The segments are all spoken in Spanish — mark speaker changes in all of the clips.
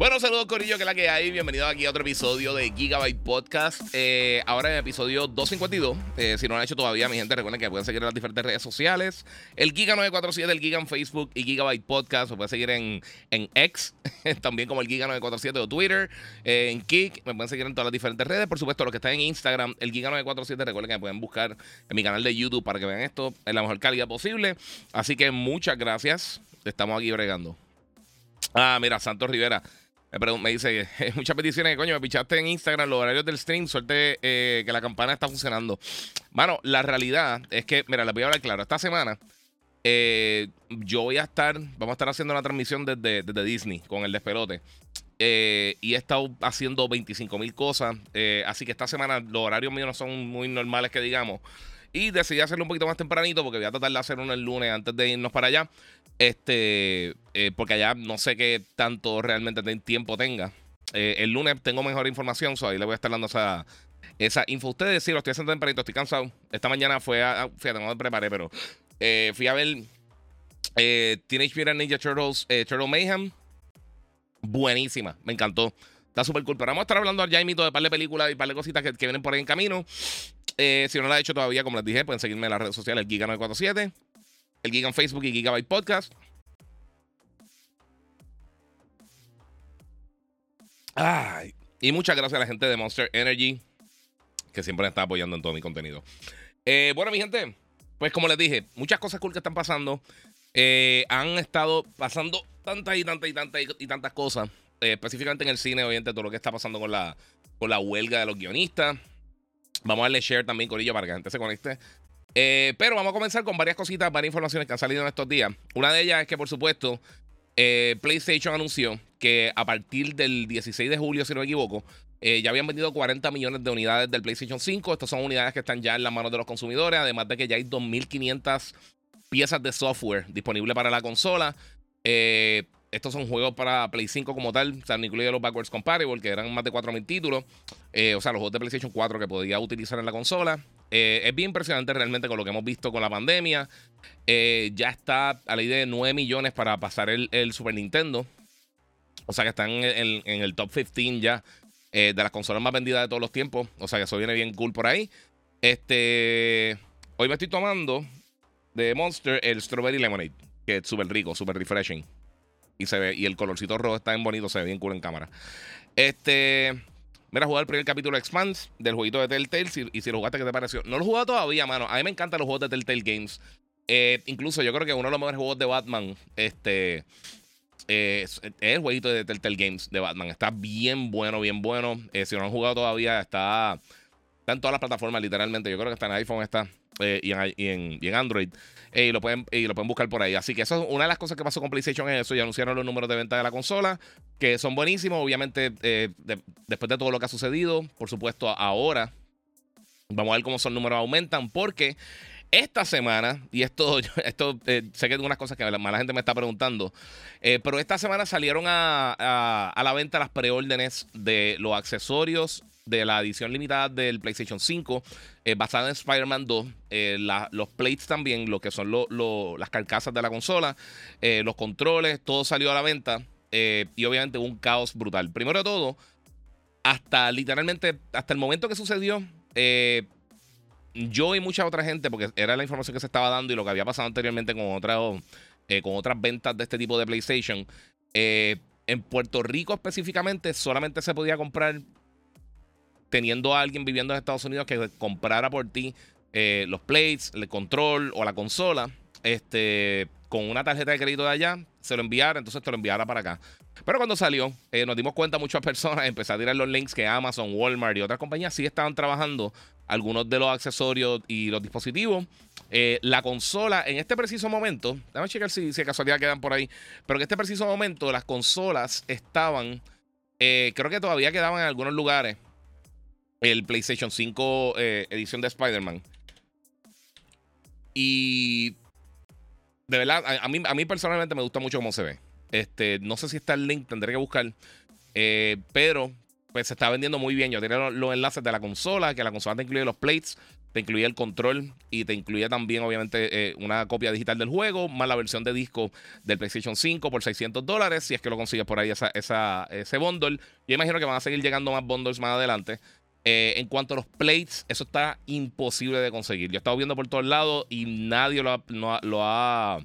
Speaker 1: Bueno, saludos Corillo, que es la que hay. Bienvenido aquí a otro episodio de Gigabyte Podcast. Eh, ahora en el episodio 252. Eh, si no lo han hecho todavía, mi gente, recuerden que pueden seguir en las diferentes redes sociales. El Giga947, el Giga en Facebook y Gigabyte Podcast. Me pueden seguir en, en X, también como el Giga947 o Twitter. Eh, en Kik, me pueden seguir en todas las diferentes redes. Por supuesto, los que están en Instagram, el Giga947, recuerden que me pueden buscar en mi canal de YouTube para que vean esto en la mejor calidad posible. Así que muchas gracias. Estamos aquí bregando. Ah, mira, Santos Rivera. Me, dice, muchas peticiones, coño, me pichaste en Instagram los horarios del stream, suerte eh, que la campana está funcionando. Bueno, la realidad es que, mira, les voy a hablar claro, esta semana eh, yo voy a estar, vamos a estar haciendo una transmisión desde, Disney con el despelote. Eh, y he estado haciendo 25 mil cosas, así que esta semana los horarios míos no son muy normales que digamos. Y decidí hacerlo un poquito más tempranito porque voy a tratar de hacer uno el lunes antes de irnos para allá. Este, eh, porque allá no sé qué tanto realmente tiempo tenga. Eh, el lunes tengo mejor información, so ahí le voy a estar dando esa, esa info. Ustedes sí, lo estoy haciendo tempranito, estoy cansado. Esta mañana fue a. Fíjate, no me preparé, pero eh, fui a ver Teenage Mutant Ninja Turtles, Turtle Mayhem. Buenísima, me encantó. Está súper cool. Pero vamos a estar hablando ya mito de par de películas y par de cositas que, que vienen por ahí en camino. Eh, si no lo ha hecho todavía, como les dije, pueden seguirme en las redes sociales, el Giga947, el Giga en Facebook y Gigabyte Podcast. Ay, y muchas gracias a la gente de Monster Energy, que siempre me está apoyando en todo mi contenido. Eh, bueno, mi gente, pues como les dije, muchas cosas cool que están pasando. Eh, han estado pasando tantas y tantas y tantas y tantas cosas. específicamente en el cine, obviamente, todo lo que está pasando con la, con la huelga de los guionistas. Vamos a darle share también, Corillo, para que la gente se conecte. Eh, pero vamos a comenzar con varias cositas, varias informaciones que han salido en estos días. Una de ellas es que, por supuesto, eh, PlayStation anunció que a partir del 16 de julio, si no me equivoco, eh, ya habían vendido 40 millones de unidades del PlayStation 5. Estas son unidades que están ya en las manos de los consumidores, además de que ya hay 2.500 piezas de software disponibles para la consola. Estos son juegos para Play 5 como tal, o sea, los backwards compatible, que eran más de 4.000 títulos. Eh, o sea, los juegos de PlayStation 4 que podía utilizar en la consola. Eh, es bien impresionante realmente con lo que hemos visto con la pandemia. Eh, ya está a la idea de 9 millones para pasar el, Super Nintendo. O sea que están en, el top 15 ya de las consolas más vendidas de todos los tiempos. O sea que eso viene bien cool por ahí. Este. Hoy me estoy tomando de Monster el Strawberry Lemonade. Que es súper rico, súper refreshing y se ve, y el colorcito rojo está bien bonito, se ve bien cool en cámara. Este. Mira, jugar el primer capítulo de del jueguito de Telltale. y si lo jugaste, ¿qué te pareció? No lo he jugado todavía, mano. A mí me encantan los juegos de Telltale Games. Eh, incluso yo creo que uno de los mejores juegos de Batman. Este. es, el jueguito de Telltale Games de Batman. Está bien bueno, bien bueno. Eh, si no lo han jugado todavía, está, está en todas las plataformas, literalmente. Yo creo que está en iPhone, está. Eh, y, en, y, en, Android. Eh, y, lo pueden, y lo pueden buscar por ahí. Así que eso es una de las cosas que pasó con PlayStation es eso. Ya anunciaron los números de venta de la consola, que son buenísimos. Obviamente, eh, después de todo lo que ha sucedido, por supuesto, ahora vamos a ver cómo esos números aumentan, porque esta semana, y esto, esto sé que es unas cosas que la, la gente me está preguntando, pero esta semana salieron a, a, a la venta las preórdenes de los accesorios de la edición limitada del PlayStation 5, eh, basada en Spider-Man 2. Eh, los plates también, lo que son las carcasas de la consola, eh, los controles, todo salió a la venta. y obviamente un caos brutal. Primero de todo, hasta literalmente, hasta el momento que sucedió, yo y mucha otra gente, porque era la información que se estaba dando y lo que había pasado anteriormente con, con otras ventas de este tipo de PlayStation. en Puerto Rico específicamente solamente se podía comprar teniendo a alguien viviendo en Estados Unidos que comprara por ti eh, los plates, el control o la consola, este, con una tarjeta de crédito de allá, se lo enviara, entonces te lo enviara para acá. Pero cuando salió, eh, nos dimos cuenta muchas personas, empecé a tirar los links que Amazon, Walmart y otras compañías sí estaban trabajando algunos de los accesorios y los dispositivos. la consola, en este preciso momento, déjame checar si, si casualidad quedan por ahí, pero en este preciso momento las consolas estaban, creo que todavía quedaban en algunos lugares el PlayStation 5 edición de Spider-Man. Y de verdad, a, mí, a mí personalmente me gusta mucho cómo se ve. Este, no sé si está el link, tendré que buscar. Eh, pero pues se está vendiendo muy bien. Yo tenía los, enlaces de la consola, que la consola te incluye los plates, te incluye el control y te incluye también, obviamente, eh, una copia digital del juego, más la versión de disco del PlayStation 5 por 600 dólares. Si es que lo consigues por ahí, esa, ese bundle. Yo imagino que van a seguir llegando más bundles más adelante. Eh, en cuanto a los plates, eso está imposible de conseguir. Yo he estado viendo por todos lados y nadie lo ha. lo ha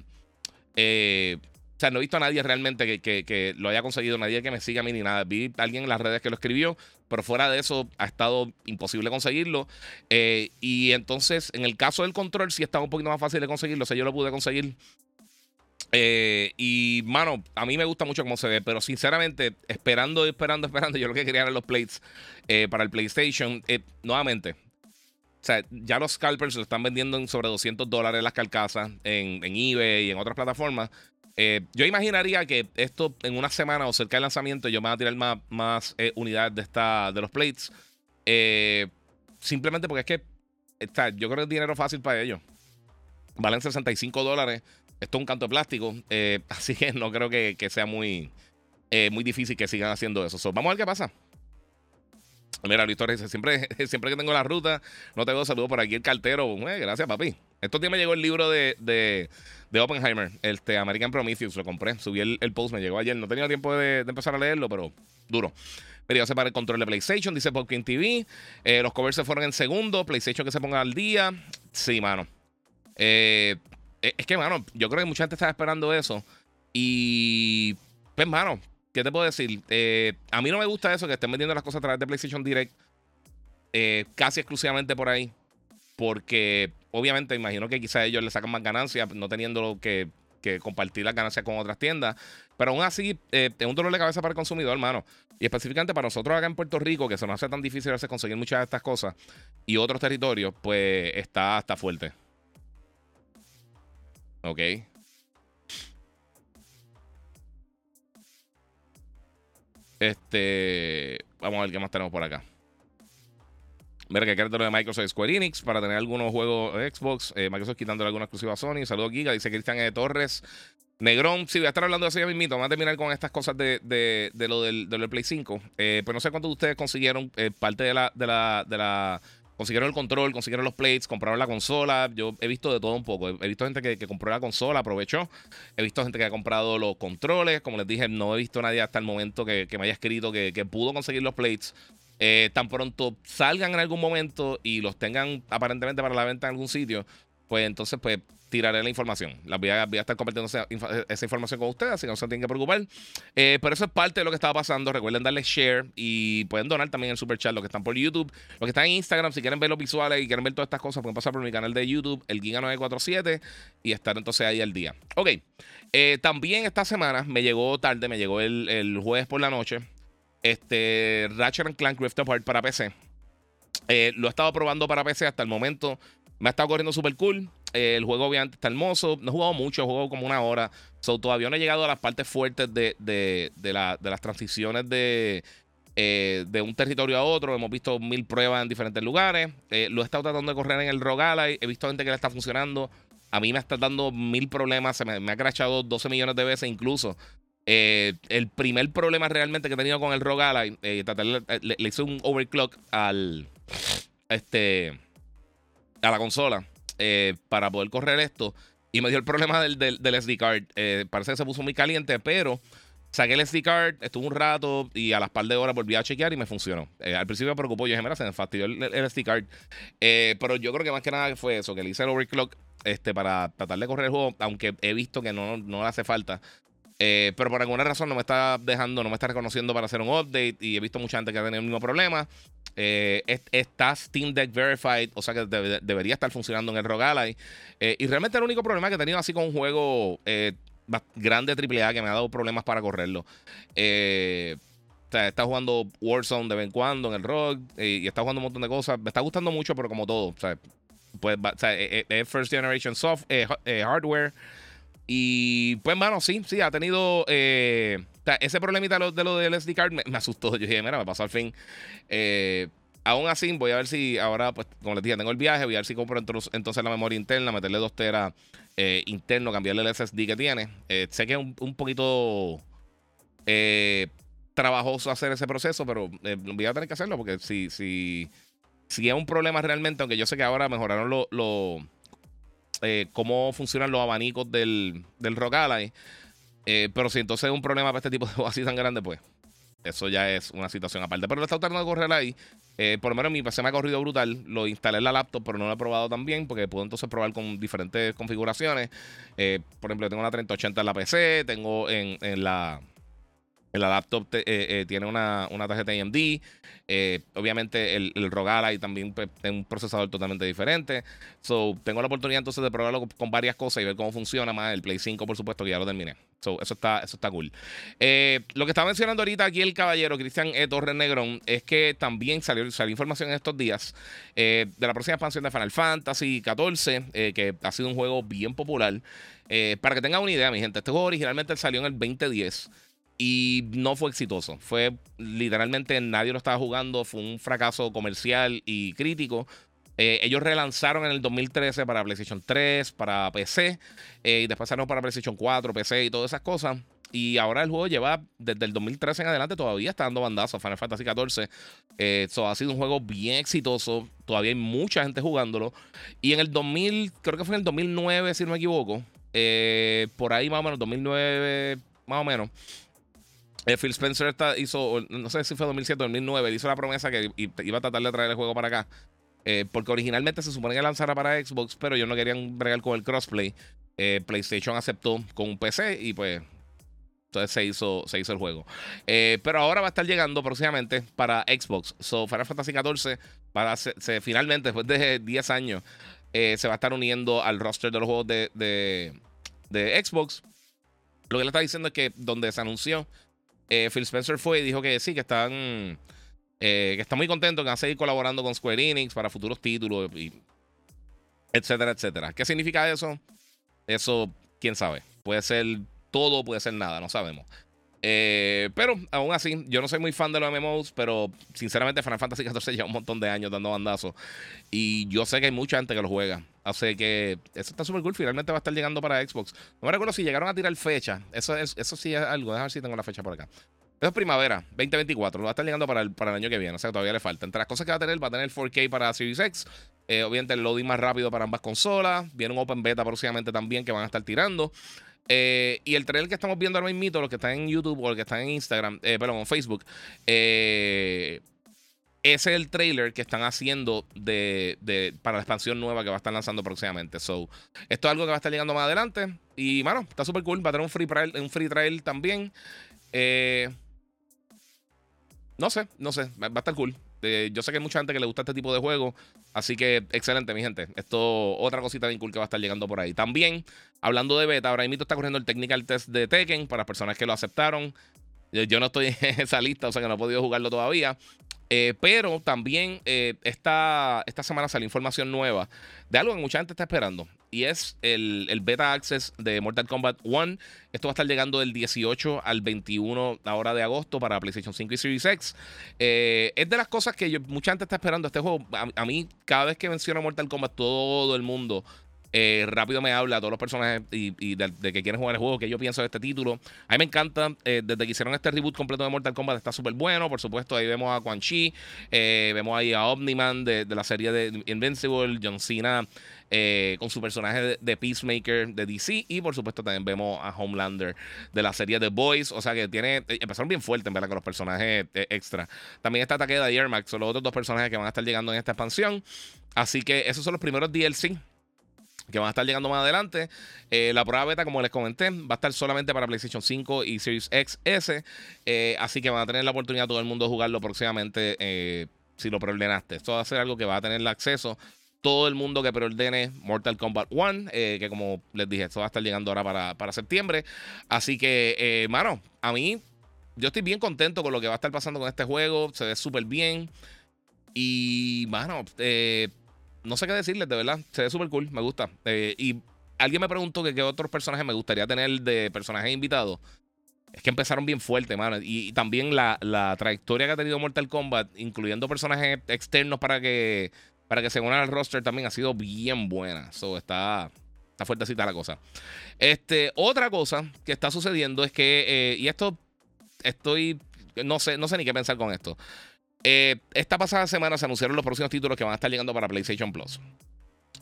Speaker 1: eh, o sea, no he visto a nadie realmente que, lo haya conseguido, nadie que me siga a mí ni nada. Vi a alguien en las redes que lo escribió, pero fuera de eso ha estado imposible conseguirlo. Eh, y entonces, en el caso del control, sí está un poquito más fácil de conseguirlo. O sea, yo lo pude conseguir eh, y, mano, a mí me gusta mucho cómo se ve, pero sinceramente, esperando, esperando, esperando, yo lo que quería eran los plates eh, para el PlayStation. Eh, nuevamente, o sea, ya los scalpers lo están vendiendo en sobre 200 dólares las carcasas en, eBay y en otras plataformas. yo imaginaría que esto en una semana o cerca del lanzamiento yo me voy a tirar más, más unidades de, esta, de los plates. simplemente porque es que está, yo creo que es dinero fácil para ellos. Valen 65 dólares. Esto es un canto de plástico, eh, así que no creo que, sea muy, eh, muy difícil que sigan haciendo eso. vamos a ver qué pasa. Mira, Luis Torres dice, siempre, siempre que tengo la ruta, no tengo saludos por aquí el cartero. Eh, gracias, papi. Estos días me llegó el libro de, de, de, Oppenheimer, este American Prometheus, lo compré, subí el, post, me llegó ayer. No tenía tiempo de, empezar a leerlo, pero duro. Pero ya se para el control de PlayStation, dice Popkin TV. los covers se fueron en segundo, PlayStation que se ponga al día. Sí, mano. Eh, eh, es que, mano, yo creo que mucha gente estaba esperando eso. Y, pues, mano, ¿qué te puedo decir? Eh, a mí no me gusta eso, que estén vendiendo las cosas a través de PlayStation Direct eh, casi exclusivamente por ahí. Porque, obviamente, imagino que quizás ellos le sacan más ganancias, no teniendo que, compartir las ganancias con otras tiendas. Pero aún así, es un dolor de cabeza para el consumidor, hermano. Y específicamente para nosotros acá en Puerto Rico, que se nos hace tan difícil a conseguir muchas de estas cosas, y otros territorios, pues está, está fuerte. Ok. Este. Vamos a ver qué más tenemos por acá. Mira que lo de Microsoft Square Enix para tener algunos juegos Xbox. Eh, Microsoft quitándole alguna exclusiva a Sony. Saludos, Giga. Dice Cristian E. Torres. Negrón, sí, voy a estar hablando de eso ya mismito. Vamos a terminar con estas cosas de, lo del, Play 5. Eh, pues no sé cuántos de ustedes consiguieron eh, parte de la, de la, de la consiguieron el control, consiguieron los plates, compraron la consola. Yo he visto de todo un poco. He visto gente que, compró la consola, aprovechó. He visto gente que ha comprado los controles. Como les dije, no he visto a nadie hasta el momento que, me haya escrito que, pudo conseguir los plates. Eh, tan pronto salgan en algún momento y los tengan aparentemente para la venta en algún sitio, pues entonces pues tiraré la información. La voy a, estar compartiendo esa, información con ustedes, así que no se tienen que preocupar. Eh, pero eso es parte de lo que estaba pasando. Recuerden darle share y pueden donar también en el super chat. Los que están por YouTube, los que están en Instagram, si quieren ver los visuales y quieren ver todas estas cosas, pueden pasar por mi canal de YouTube, el Giga947, y estar entonces ahí al día. Ok. Eh, también esta semana me llegó tarde, me llegó el, jueves por la noche. Este Ratchet Clank Rift Apart para PC. Eh, lo he estado probando para PC hasta el momento. Me ha estado corriendo súper cool. el juego obviamente está hermoso. No he jugado mucho, he jugado como una hora. So, todavía no he llegado a las partes fuertes de, de, las transiciones de, eh, de un territorio a otro. Hemos visto mil pruebas en diferentes lugares. Eh, lo he estado tratando de correr en el Rogalai. He visto gente que le está funcionando. A mí me está dando mil problemas. Se me, ha crachado 12 millones de veces incluso. Eh, el primer problema realmente que he tenido con el Rogalai, le, le, hice un overclock al. Este a la consola eh, para poder correr esto. Y me dio el problema del, del, SD card. Eh, parece que se puso muy caliente, pero saqué el SD card, estuve un rato y a las par de horas volví a chequear y me funcionó. Eh, al principio me preocupó, yo dije, mira, se me fastidió el, SD card. pero yo creo que más que nada fue eso, que le hice el overclock este, para tratar de correr el juego, aunque he visto que no, no le hace falta. Pero por alguna razón no me está dejando, no me está reconociendo para hacer un update y he visto mucha gente que ha tenido el mismo problema. Eh, está Steam Deck Verified, o sea que debería estar funcionando en el Rogalai. Eh, y realmente el único problema que he tenido así con un juego eh, grande AAA que me ha dado problemas para correrlo. O está jugando Warzone de vez en cuando en el rock y, está jugando un montón de cosas. Me está gustando mucho, pero como todo. O sea, pues, es, first generation soft, hardware. Y pues, mano, sí, sí, ha tenido. Eh, ese problemita de lo, del SD card me, asustó. Yo dije, mira, me pasó al fin. Eh, aún así, voy a ver si ahora, pues, como les dije, tengo el viaje. Voy a ver si compro entonces la memoria interna, meterle 2 teras eh, interno, cambiarle el SSD que tiene. Eh, sé que es un, un poquito trabajoso hacer ese proceso, pero voy a tener que hacerlo porque si, si, si es un problema realmente, aunque yo sé que ahora mejoraron lo, lo eh, cómo funcionan los abanicos del, del Rock Ally. Eh, pero si entonces es un problema para este tipo de juegos así tan grande, pues eso ya es una situación aparte. Pero lo estado tratando de correr ahí. Eh, por lo menos mi PC me ha corrido brutal. Lo instalé en la laptop, pero no lo he probado también porque puedo entonces probar con diferentes configuraciones. por ejemplo, tengo una 3080 en la PC, tengo en, en la la laptop eh, eh, tiene una, tarjeta AMD. Eh, obviamente el, el ROG también pues, un procesador totalmente diferente. So, tengo la oportunidad entonces de probarlo con, varias cosas y ver cómo funciona más. El Play 5, por supuesto, que ya lo terminé. So, eso, está, eso está cool. lo que estaba mencionando ahorita aquí el caballero Cristian Torres Negrón es que también salió, salió información en estos días de la próxima expansión de Final Fantasy XIV, que ha sido un juego bien popular. para que tengan una idea, mi gente, este juego originalmente salió en el 2010 y no fue exitoso. Fue literalmente nadie lo estaba jugando, fue un fracaso comercial y crítico. Eh, ellos relanzaron en el 2013 para PlayStation 3, para PC, eh, y después salieron para PlayStation 4, PC y todas esas cosas. Y ahora el juego lleva desde el 2013 en adelante, todavía está dando bandazos. Final Fantasy XIV. Eh, ha sido un juego bien exitoso. Todavía hay mucha gente jugándolo. Y en el 2000, creo que fue en el 2009, si no me equivoco. por ahí más o menos, 2009, más o menos. Eh, Phil Spencer hizo, no sé si fue 2007 o 2009, hizo la promesa que iba a tratar de traer el juego para acá. Eh, porque originalmente se supone que lanzara para Xbox, pero ellos no querían bregar con el crossplay. Eh, PlayStation aceptó con un PC y pues entonces se hizo, se hizo el juego. pero ahora va a estar llegando próximamente para Xbox. So Final Fantasy XIV para se, finalmente, después de 10 años, se va a estar uniendo al roster de los juegos de, de, de Xbox. Lo que le está diciendo es que donde se anunció eh, Phil Spencer fue y dijo que sí, que están. Eh, que está muy contento, que van a seguir colaborando con Square Enix para futuros títulos, etcétera, etcétera. ¿Qué significa eso? Eso, quién sabe. Puede ser todo, puede ser nada, no sabemos. Eh, pero aún así, yo no soy muy fan de los MMOs, pero sinceramente Final Fantasy XIV lleva un montón de años dando bandazos. Y yo sé que hay mucha gente que lo juega. Así que eso está súper cool. Finalmente va a estar llegando para Xbox. No me recuerdo si llegaron a tirar fecha. Eso, es, eso sí es algo. Déjame ver si tengo la fecha por acá. Eso es primavera, 2024. Va a estar llegando para el, para el año que viene. O sea, todavía le falta. Entre las cosas que va a tener, va a tener 4K para Series X. Eh, obviamente el loading más rápido para ambas consolas. Viene un Open Beta próximamente también que van a estar tirando. Eh, y el trailer que estamos viendo ahora mismo, los que están en YouTube o los que están en Instagram, eh, perdón, en Facebook, eh, ese es el trailer que están haciendo de, para la expansión nueva que va a estar lanzando próximamente. So, esto es algo que va a estar llegando más adelante. Y, mano, está súper cool. Va a tener un free, trial, un free trial también. no sé, no sé. Va a estar cool. yo sé que hay mucha gente que le gusta este tipo de juegos. Así que excelente, mi gente. Esto, otra cosita bien cool que va a estar llegando por ahí. También, hablando de beta, mismo está corriendo el technical test de Tekken para personas que lo aceptaron. Yo no estoy en esa lista, o sea que no he podido jugarlo todavía. Eh, pero también eh, esta, esta semana salió información nueva de algo que mucha gente está esperando. Y es el, beta access de Mortal Kombat 1. Esto va a estar llegando del 18 al 21 ahora de agosto para PlayStation 5 y Series X. Eh, es de las cosas que mucha gente está esperando este juego. A, mí, cada vez que menciono Mortal Kombat, todo el mundo eh, rápido me habla a todos los personajes y, de, que quieren jugar el juego, que yo pienso de este título. A mí me encanta, eh, desde que hicieron este reboot completo de Mortal Kombat, está súper bueno. Por supuesto, ahí vemos a Quan Chi, eh, vemos ahí a Omniman de, la serie de Invincible, John Cena. con su personaje de, Peacemaker de DC y por supuesto también vemos a Homelander de la serie The Boys o sea que tiene empezaron bien fuerte en verdad con los personajes extra también está Takeda y Max son los otros dos personajes que van a estar llegando en esta expansión así que esos son los primeros DLC que van a estar llegando más adelante. Eh, la prueba beta, como les comenté, va a estar solamente para PlayStation 5 y Series XS. Eh, así que van a tener la oportunidad todo el mundo de jugarlo próximamente eh, si lo preordenaste. Esto va a ser algo que va a tener el acceso todo el mundo que preordene Mortal Kombat 1, que como les dije, esto va a estar llegando ahora para, para septiembre. Así que, mano, a mí yo estoy bien contento con lo que va a estar pasando con este juego. Se ve súper bien. Y, mano, eh, no sé qué decirles, de verdad. Se ve súper cool, me gusta. Eh, y alguien me preguntó que qué otros personajes me gustaría tener de personajes invitados. Es que empezaron bien fuerte, mano. Y, también la, trayectoria que ha tenido Mortal Kombat, incluyendo personajes externos para que, para que se unan al roster, también ha sido bien buena. So, está, está fuertecita la cosa. Este, otra cosa que está sucediendo es que, eh, y esto estoy, no sé, no sé ni qué pensar con esto. Eh, esta pasada semana se anunciaron los próximos títulos que van a estar llegando para PlayStation Plus.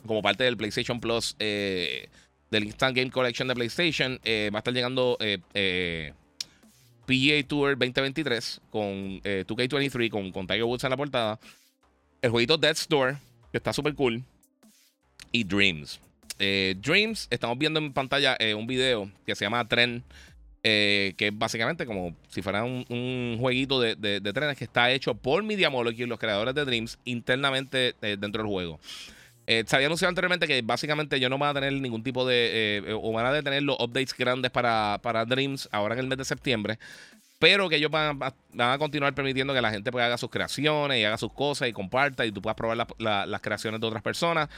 Speaker 1: Como parte del PlayStation Plus, eh, del Instant Game Collection de PlayStation, eh, va a estar llegando PGA Tour 2023 con 2K23, con, con Tiger Woods en la portada. El jueguito Dead Store, que está súper cool. Y Dreams. Dreams, estamos viendo en pantalla un video que se llama Trend eh, que es básicamente como si fuera un, jueguito de, trenes que está hecho por Media Molecule, los creadores de Dreams, internamente eh, dentro del juego. Eh, se había anunciado anteriormente que básicamente yo no voy a tener ningún tipo de. o van a detener los updates grandes para, para Dreams ahora en el mes de septiembre. Pero que ellos van, a continuar permitiendo que la gente pueda haga sus creaciones y haga sus cosas y comparta y tú puedas probar las creaciones de otras personas.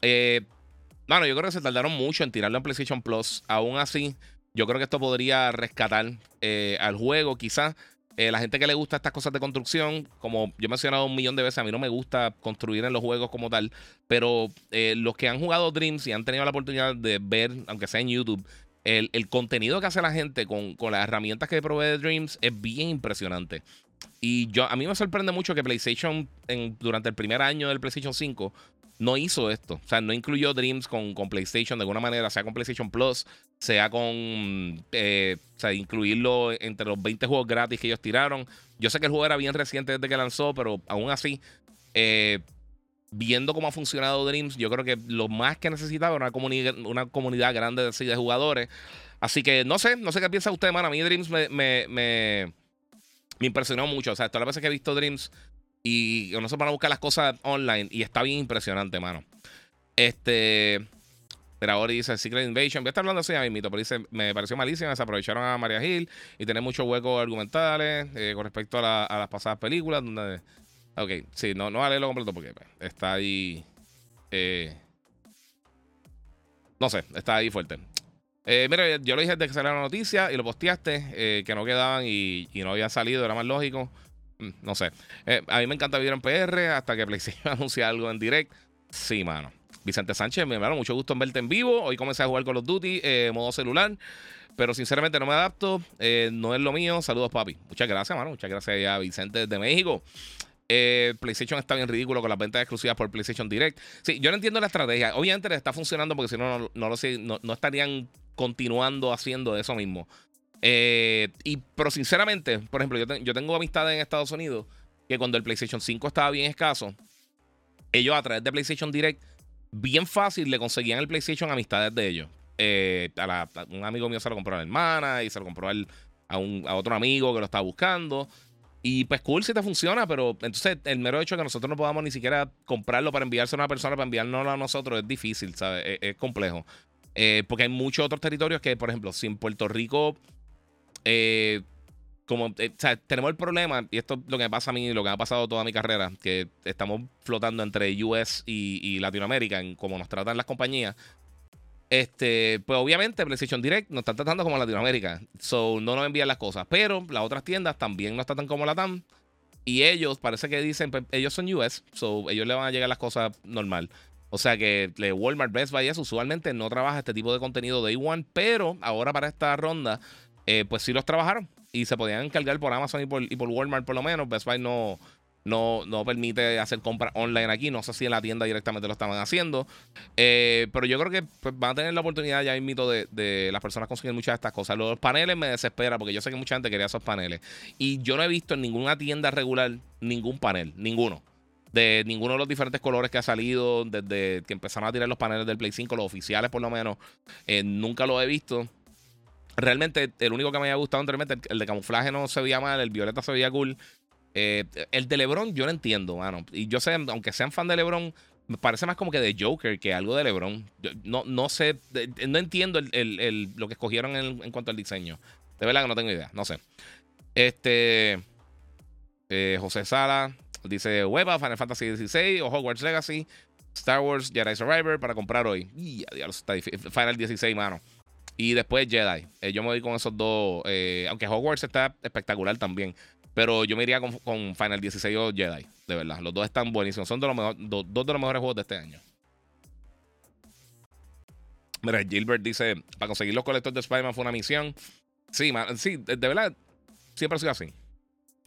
Speaker 1: bueno, yo creo que se tardaron mucho en tirarlo en PlayStation Plus. Aún así, yo creo que esto podría rescatar eh, al juego, quizás. Eh, la gente que le gusta estas cosas de construcción, como yo he mencionado un millón de veces, a mí no me gusta construir en los juegos como tal, pero eh, los que han jugado Dreams y han tenido la oportunidad de ver, aunque sea en YouTube, el, contenido que hace la gente con, las herramientas que provee Dreams es bien impresionante. Y yo, a mí me sorprende mucho que PlayStation, durante el primer año del PlayStation 5, no hizo esto. O sea, no incluyó Dreams con, con PlayStation de alguna manera, sea con PlayStation Plus, sea con. Eh, o sea, incluirlo entre los 20 juegos gratis que ellos tiraron. Yo sé que el juego era bien reciente desde que lanzó, pero aún así, eh, viendo cómo ha funcionado Dreams, yo creo que lo más que necesitaba era una, comunidad, una comunidad grande de, jugadores. Así que no sé, no sé qué piensa usted, mano. A mí Dreams me, me, me, me impresionó mucho. O sea, todas las veces que he visto Dreams y no se van a buscar las cosas online. Y está bien impresionante, mano. Este. Pero ahora dice Secret Invasion. Voy a estar hablando así a mí, pero dice: Me pareció malísima. Se aprovecharon a Maria Hill y tiene muchos huecos argumentales eh, con respecto a, las pasadas películas. Donde. Ok, sí, no, no vale lo completo porque pues, está ahí. Eh, no sé, está ahí fuerte. Eh, mira, yo lo dije desde que salió la noticia y lo posteaste, que no quedaban y, y no había salido, era más lógico. Mm, no sé. Eh, a mí me encanta vivir en PR hasta que PlayStation anuncie algo en direct. Sí, mano. Vicente Sánchez, mi hermano, mucho gusto en verte en vivo. Hoy comencé a jugar con los Duty, eh, modo celular. Pero sinceramente no me adapto. Eh, no es lo mío. Saludos, papi. Muchas gracias, mano. Muchas gracias a Vicente desde México. PlayStation está bien ridículo con las ventas exclusivas por PlayStation Direct. Sí, yo no entiendo la estrategia. Obviamente le está funcionando porque si no, no, no, lo no, no estarían continuando haciendo eso mismo. Eh, y, pero sinceramente, por ejemplo, yo, tengo amistades en Estados Unidos que cuando el PlayStation 5 estaba bien escaso, ellos a través de PlayStation Direct, bien fácil le conseguían el PlayStation amistades de ellos. Eh, a, un amigo mío se lo compró a la hermana y se lo compró a, un, a otro amigo que lo estaba buscando. Y pues cool si te funciona, pero entonces el mero hecho de que nosotros no podamos ni siquiera comprarlo para enviarse a una persona, para enviárnoslo a nosotros, es difícil, ¿sabes? Es, complejo. Eh, porque hay muchos otros territorios que, por ejemplo, si en Puerto Rico eh, como, eh, tenemos el problema, y esto es lo que me pasa a mí, lo que ha pasado toda mi carrera, que estamos flotando entre US y, Latinoamérica en cómo nos tratan las compañías. Este, pues obviamente PlayStation Direct nos están tratando como Latinoamérica. So no nos envían las cosas. Pero las otras tiendas también nos tratan como la TAM. Y ellos parece que dicen, pues, ellos son US. So ellos le van a llegar las cosas normal. O sea que Walmart, Best Buy, usualmente no trabaja este tipo de contenido de Day Pero ahora para esta ronda eh, pues sí los trabajaron y se podían encargar por Amazon y por, y por Walmart por lo menos. Best Buy no, no, no permite hacer compras online aquí. No sé si en la tienda directamente lo estaban haciendo. Eh, pero yo creo que pues, van a tener la oportunidad ya invito de, de las personas conseguir muchas de estas cosas. Los paneles me desespera porque yo sé que mucha gente quería esos paneles. Y yo no he visto en ninguna tienda regular ningún panel, ninguno. De ninguno de los diferentes colores que ha salido desde que empezaron a tirar los paneles del Play 5, los oficiales por lo menos. Eh, nunca lo he visto. Realmente, el único que me había gustado anteriormente, el de camuflaje no se veía mal, el violeta se veía cool. Eh, el de LeBron yo no entiendo, mano. Y yo sé, aunque sean fan de LeBron, me parece más como que de Joker que algo de LeBron. no, no sé, no entiendo lo que escogieron en, cuanto al diseño. De verdad que no tengo idea, no sé. Este. Eh, José Sala dice: Weba, Final Fantasy XVI o Hogwarts Legacy, Star Wars Jedi Survivor para comprar hoy. Final 16, mano. Y después Jedi. Eh, yo me voy con esos dos. Eh, aunque Hogwarts está espectacular también. Pero yo me iría con, Final 16 o Jedi. De verdad. Los dos están buenísimos. Son de los dos de los mejores juegos de este año. Mira, Gilbert dice: Para conseguir los colectores de Spider-Man fue una misión. Sí, sí, de, verdad. Siempre ha sido así.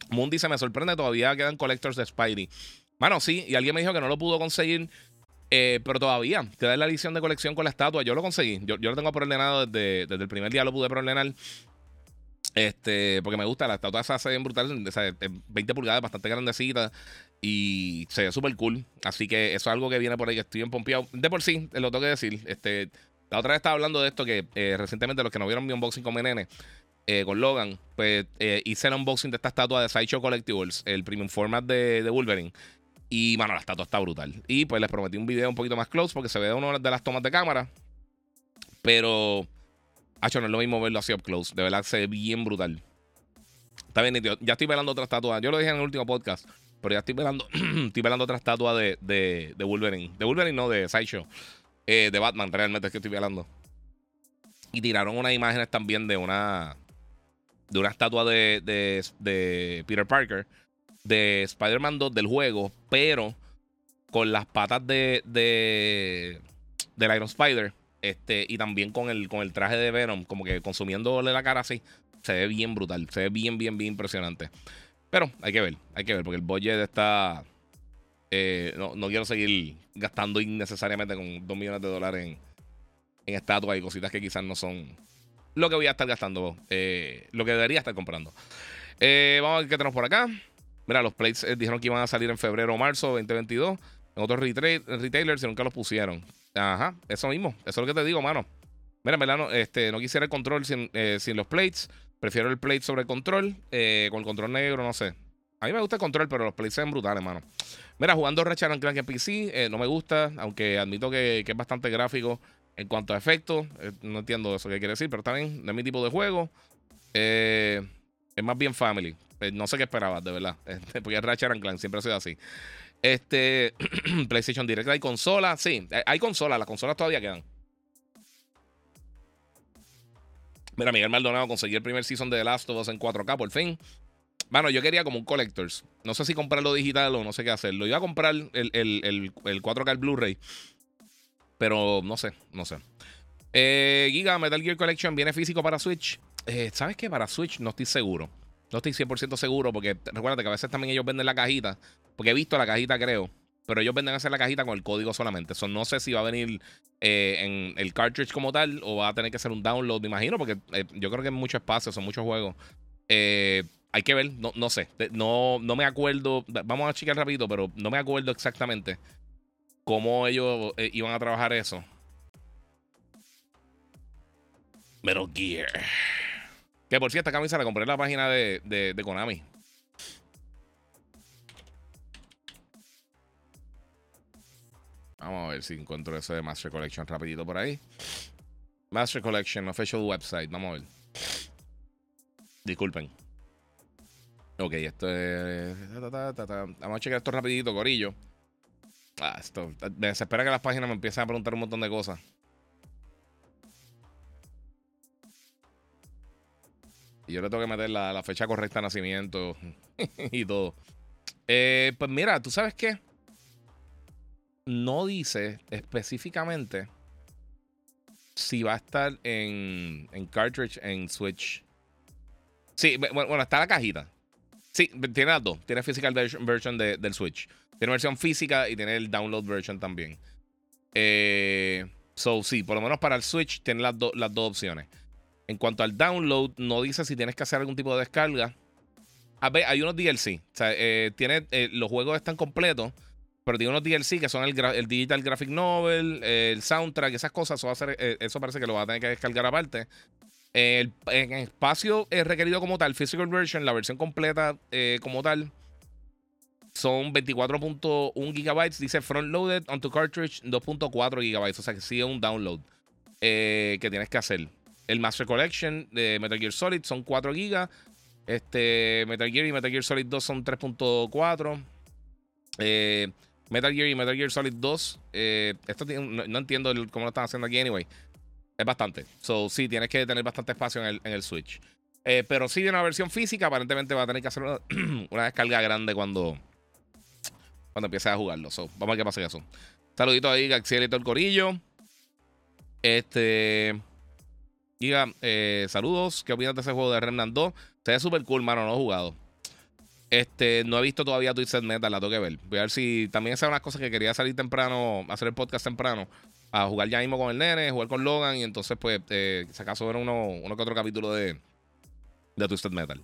Speaker 1: Moon dice: Me sorprende, todavía quedan collectors de Spidey. Mano, sí. Y alguien me dijo que no lo pudo conseguir. Eh, pero todavía queda la edición de colección con la estatua. Yo lo conseguí. Yo, yo lo tengo preordenado desde, desde el primer día, lo pude preordenar. Este, porque me gusta, la estatua se hace bien brutal, 20 pulgadas, bastante grandecita y se ve súper cool. Así que eso es algo que viene por ahí, que estoy bien pompeado. De por sí, lo tengo que decir. Este, la otra vez estaba hablando de esto que eh, recientemente los que no vieron mi unboxing con Menene, eh, con Logan, pues hice el unboxing de esta estatua de Sideshow Collectibles, el premium format de, de Wolverine. Y, mano, la estatua está brutal. Y pues les prometí un video un poquito más close porque se ve una de las tomas de cámara. Pero, hecho no es lo mismo verlo así up close. De verdad se ve bien brutal. Está bien, tío. Ya estoy velando otra estatua. Yo lo dije en el último podcast. Pero ya estoy velando, estoy velando otra estatua de, de, de, Wolverine. De Wolverine, no, de Sideshow. Eh, de Batman, realmente es que estoy velando. Y tiraron unas imágenes también de una. De una estatua de, de, de Peter Parker de Spider-Man 2 del juego, pero con las patas de, de del Iron Spider este, y también con el, con el traje de Venom, como que consumiéndole la cara así, se ve bien brutal, se ve bien, bien, bien impresionante. Pero hay que ver, hay que ver, porque el budget está... Eh, no, quiero seguir gastando innecesariamente con 2 millones de dólares en, en estatuas y cositas que quizás no son lo que voy a estar gastando, eh, lo que debería estar comprando. Eh, vamos a ver qué tenemos por acá. Mira, los plates eh, dijeron que iban a salir en febrero o marzo 2022. En otros retailers y nunca los pusieron. Ajá, eso mismo. Eso es lo que te digo, mano. Mira, en no, este, no quisiera el control sin, eh, sin, los plates. Prefiero el plate sobre el control. Eh, con el control negro, no sé. A mí me gusta el control, pero los plates ven brutales, mano. Mira, jugando Ratchet Clank en PC, no me gusta, aunque admito que, que, es bastante gráfico en cuanto a efectos. no entiendo eso que quiere decir, pero también no es mi tipo de juego. es más bien family. Eh, no sé qué esperabas, de verdad. Este, porque Ratchet Clank siempre ha sido así. Este, PlayStation Direct, ¿hay consola? Sí, hay consolas, las consolas todavía quedan. Mira, Miguel Maldonado consiguió el primer season de The Last of Us en 4K por fin. Bueno, yo quería como un Collectors. No sé si comprarlo digital o no sé qué hacerlo. Iba a comprar el, el, 4K el Blu-ray. Pero no sé, no sé. Eh, Giga Metal Gear Collection viene físico para Switch. Eh, ¿Sabes qué? Para Switch no estoy seguro. No estoy 100% seguro porque recuerda que a veces también ellos venden la cajita. Porque he visto la cajita, creo. Pero ellos venden a hacer la cajita con el código solamente. No sé si va a venir eh, en el cartridge como tal o va a tener que hacer un download, me imagino, porque eh, yo creo que hay mucho espacio, son muchos juegos. Eh, hay que ver, no, no sé. No, no me acuerdo. Vamos a checar rapidito, pero no me acuerdo exactamente cómo ellos iban a trabajar eso. Metal Gear. Que por cierto, esta camisa la compré en la página de, de, Konami. Vamos a ver si encuentro eso de Master Collection rapidito por ahí. Master Collection, official website. Vamos a ver. Disculpen. Ok, esto es... Vamos a checar esto rapidito, Corillo. Ah, esto... Me desespera que las páginas me empiecen a preguntar un montón de cosas. Y yo le tengo que meter la, fecha correcta de nacimiento y todo. Eh, pues mira, ¿tú sabes qué? No dice específicamente si va a estar en, en cartridge en Switch. Sí, bueno, está la cajita. Sí, tiene las dos. Tiene physical version, del Switch. Tiene versión física y tiene el download version también. Eh, so, sí, por lo menos para el Switch tiene las, las dos opciones. En cuanto al download, no dice si tienes que hacer algún tipo de descarga. A ver, hay unos DLC. O sea, eh, eh, los juegos están completos, pero tiene unos DLC que son el, Digital Graphic Novel, el soundtrack, esas cosas. Eso, eh, parece que lo va a tener que descargar aparte. El, en espacio requerido como tal, physical version, la versión completa como tal, son 24.1 gigabytes. Dice front loaded onto cartridge 2.4 gigabytes. O sea que sí es un download que tienes que hacer. El Master Collection de Metal Gear Solid son 4 GB. Este, Metal Gear y Metal Gear Solid 2 son 3.4. Eh, Metal Gear y Metal Gear Solid 2. Eh, esto no, entiendo cómo lo están haciendo aquí, anyway. Es bastante. So, sí, tienes que tener bastante espacio en el, Switch. Eh, pero sí, de una versión física, aparentemente va a tener que hacer una, descarga grande cuando, cuando empiece a jugarlo. So, vamos a ver qué pasa con eso. Saludito ahí, Gaxiel y todo el corillo. Este. Diga, eh, saludos. ¿Qué opinas de ese juego de Remnant 2? Se ve súper cool, mano. No he jugado. Este, no he visto todavía Twisted Metal, la tengo que ver. Voy a ver si también esa es una cosa que quería salir temprano, hacer el podcast temprano, a jugar ya mismo con el nene, jugar con Logan y entonces, pues, eh, si acaso ver uno, uno que otro capítulo de, de Twisted Metal.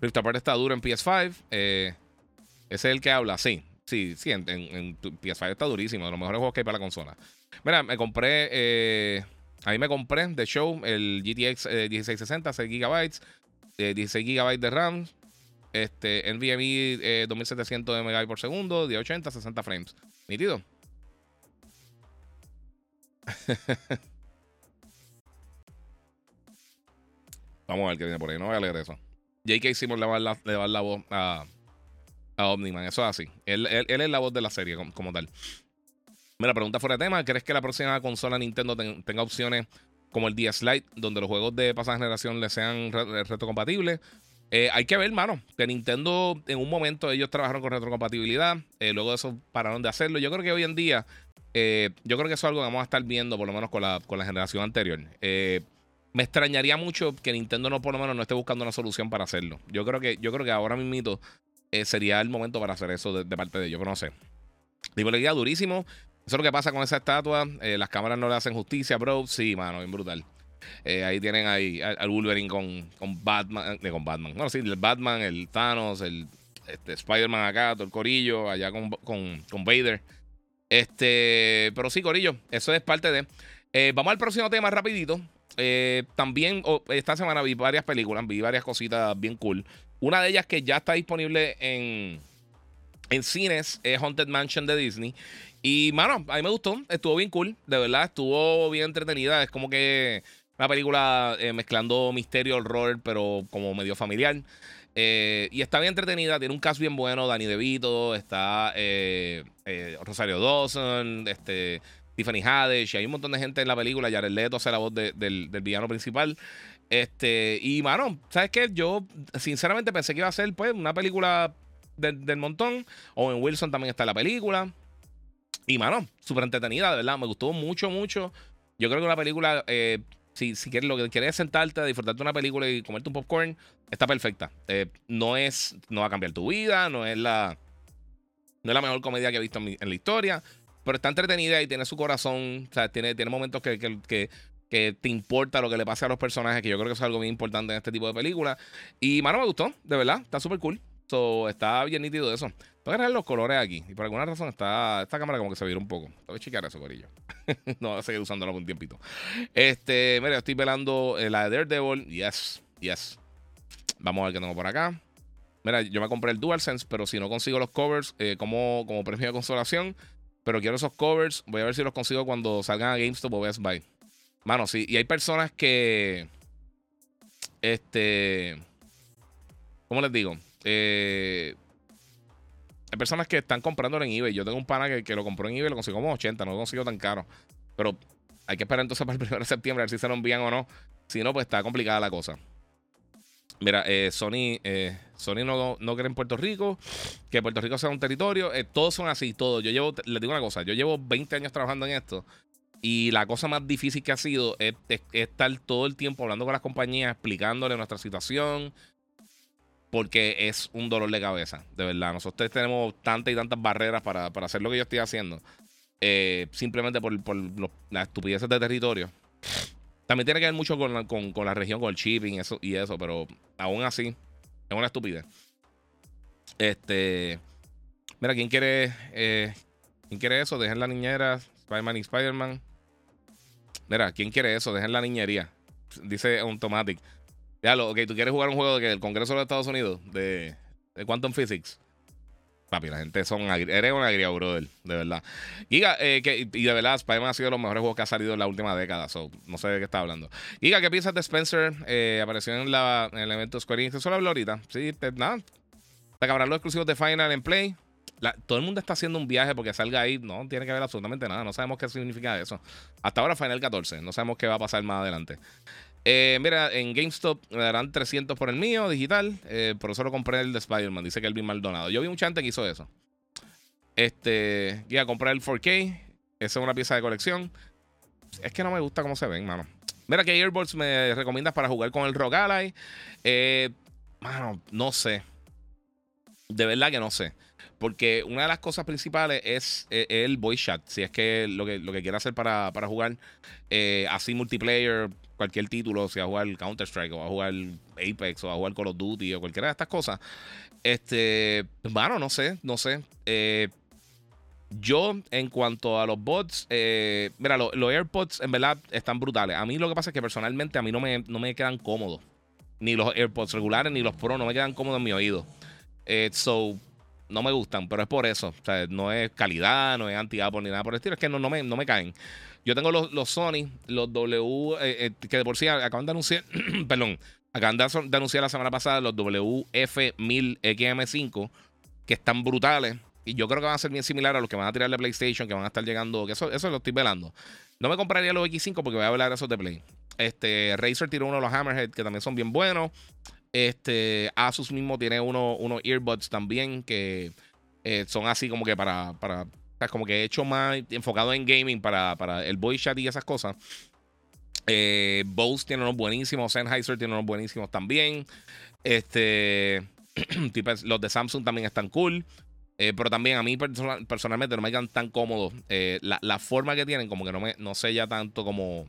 Speaker 1: Rift Apart está duro en PS5. Eh, ese es el que habla, sí. Sí, sí, en, PS5 está durísimo, de los mejores juegos que hay para la consola. Mira, me compré, eh, ahí me compré de show el GTX 1660, 6 GB, 16 GB de RAM, este, NVMe 2700 MB por segundo, de 80 60 frames. Nítido. Vamos a ver qué viene por ahí. No voy a leer eso. J.K. Simmons le va a dar la, la voz a, a Omniman. Eso es así. Él, es la voz de la serie como, tal. Mira, pregunta fuera de tema. ¿Crees que la próxima consola Nintendo tenga opciones como el DS Lite, donde los juegos de pasada generación le sean retrocompatibles? Eh, hay que ver, mano, que Nintendo en un momento ellos trabajaron con retrocompatibilidad, eh, luego de eso pararon de hacerlo. Yo creo que hoy en día, eh, yo creo que eso es algo que vamos a estar viendo por lo menos con la, con la generación anterior. me extrañaría mucho que Nintendo no por lo menos no esté buscando una solución para hacerlo. Yo creo que, yo creo que ahora mismo sería el momento para hacer eso de, parte de ellos, pero no sé. idea durísimo. Eso es lo que pasa con esa estatua. las cámaras no le hacen justicia, bro. Sí, mano, bien brutal. Eh, ahí tienen ahí al Wolverine con, con Batman. Eh, con Batman. Bueno, sí, el Batman, el Thanos, el este, Spider-Man acá, todo el Corillo, allá con, con, Vader. Este, pero sí, Corillo, eso es parte de. Eh, vamos al próximo tema rapidito. también oh, esta semana vi varias películas, vi varias cositas bien cool. Una de ellas que ya está disponible en, en cines es Haunted Mansion de Disney. Y, mano, a mí me gustó. Estuvo bien cool. De verdad, estuvo bien entretenida. Es como que una película eh, mezclando misterio, horror, pero como medio familiar. Eh, y está bien entretenida, tiene un cast bien bueno, Danny DeVito, está eh, Rosario Dawson, este, Tiffany Haddish, y hay un montón de gente en la película, Jared Leto hace la voz del, villano principal. Este, y mano, ¿sabes qué? Yo sinceramente pensé que iba a ser pues una película del montón. Owen Wilson también está en la película. Y mano, súper entretenida, de verdad, me gustó mucho, mucho. Yo creo que una película si, si quieres, lo que quieres es sentarte a disfrutarte una película y comerte un popcorn, está perfecta. Eh, no es, no va a cambiar tu vida, no es la, no es la mejor comedia que he visto en, la historia, pero está entretenida y tiene su corazón, o sea, tiene, tiene momentos que, que, te importa lo que le pase a los personajes, que yo creo que es algo bien importante en este tipo de películas. Y, mano, me gustó, de verdad, está súper cool. Está bien nítido eso. Voy a agarrar los colores aquí. Y por alguna razón está esta cámara como que se vira un poco. Voy a chequear eso, corillo. no voy a seguir usándolo un tiempito. Este, mira, estoy velando eh, la de Daredevil. Yes, yes. Vamos a ver qué tengo por acá. Mira, yo me compré el DualSense, pero si no consigo los covers eh, como, como premio de consolación, pero quiero esos covers, voy a ver si los consigo cuando salgan a GameStop o Best Buy. Mano, sí, y hay personas que. Este. ¿Cómo les digo? Eh, hay personas que están comprándolo en eBay. Yo tengo un pana que, lo compró en eBay, lo consiguió como 80, no lo consiguió tan caro. Pero hay que esperar entonces para el 1 de septiembre a ver si se lo envían o no. Si no, pues está complicada la cosa. Mira, eh, Sony, eh, Sony no, no cree en Puerto Rico, que Puerto Rico sea un territorio. Eh, todos son así, todos. Yo llevo, les digo una cosa, yo llevo 20 años trabajando en esto. Y la cosa más difícil que ha sido es estar todo el tiempo hablando con las compañías, explicándole nuestra situación, porque es un dolor de cabeza, de verdad. Nosotros tenemos tantas y tantas barreras para, hacer lo que yo estoy haciendo, eh, simplemente por, las estupideces de territorio. También tiene que ver mucho con la, con, la región, con el shipping eso, y eso, pero aún así es una estupidez. Este. Mira, ¿quién quiere, eh, ¿quién quiere eso? Dejen la niñera, Spider-Man y Spider-Man. Mira, ¿quién quiere eso? Dejen la niñería. Dice Automatic. Ya, lo, ok, tú quieres jugar un juego del Congreso de los Estados Unidos, de, de Quantum Physics. Papi, la gente son eres una agria, brother, de verdad. Giga, eh, y de verdad, Spider-Man ha sido de los mejores juegos que ha salido en la última década. So, no sé de qué está hablando. Giga, ¿qué piensas de Spencer? Eh, apareció en, la, el evento Square Enix. Eso lo habló ahorita. Sí, nada. Te acabarán los exclusivos de Final en Play. todo el mundo está haciendo un viaje porque salga ahí. No tiene que ver absolutamente nada. No sabemos qué significa eso. Hasta ahora Final 14. No sabemos qué va a pasar más adelante. Eh, mira, en GameStop me darán 300 por el mío, digital. Eh, por eso lo compré el de Spider-Man. Dice bien Maldonado. Yo vi mucha gente que hizo eso. Este, iba a comprar el 4K. Esa es una pieza de colección. Es que no me gusta cómo se ven, mano. Mira que Airboards me recomiendas para jugar con el Rock Ally. Eh, mano, no sé. De verdad que no sé. Porque una de las cosas principales es, el voice chat. Si es que lo que, lo que quiere hacer para, para jugar así multiplayer, cualquier título, si va a jugar Counter-Strike o va a jugar Apex o va a jugar Call of Duty o cualquiera de estas cosas. Este, bueno, no sé, no sé. Eh, yo, en cuanto a los bots, eh, mira, los, AirPods en verdad están brutales. A mí lo que pasa es que personalmente a mí no me, no me quedan cómodos. Ni los AirPods regulares ni los Pro no me quedan cómodos en mi oído. Eh, so, no me gustan, pero es por eso. O sea, no es calidad, no es anti-Apple ni nada por el estilo. Es que no, no, me, no me caen. Yo tengo los, los Sony, los W, eh, eh, que de por sí acaban de anunciar, perdón, acaban de, anunciar la semana pasada los WF1000XM5, que están brutales. Y yo creo que van a ser bien similares a los que van a tirar de PlayStation, que van a estar llegando, que eso, eso lo estoy velando. No me compraría los X5 porque voy a hablar de esos de Play. Este, Razer tiró uno de los Hammerhead, que también son bien buenos. Este, Asus mismo tiene uno, unos earbuds también que eh, son así como que para, para como que he hecho más enfocado en gaming para, para el voice chat y esas cosas. Eh, Bose tiene unos buenísimos, Sennheiser tiene unos buenísimos también. Este, los de Samsung también están cool. Eh, pero también a mí personalmente no me quedan tan cómodos. Eh, la, forma que tienen, como que no me no sé ya tanto como,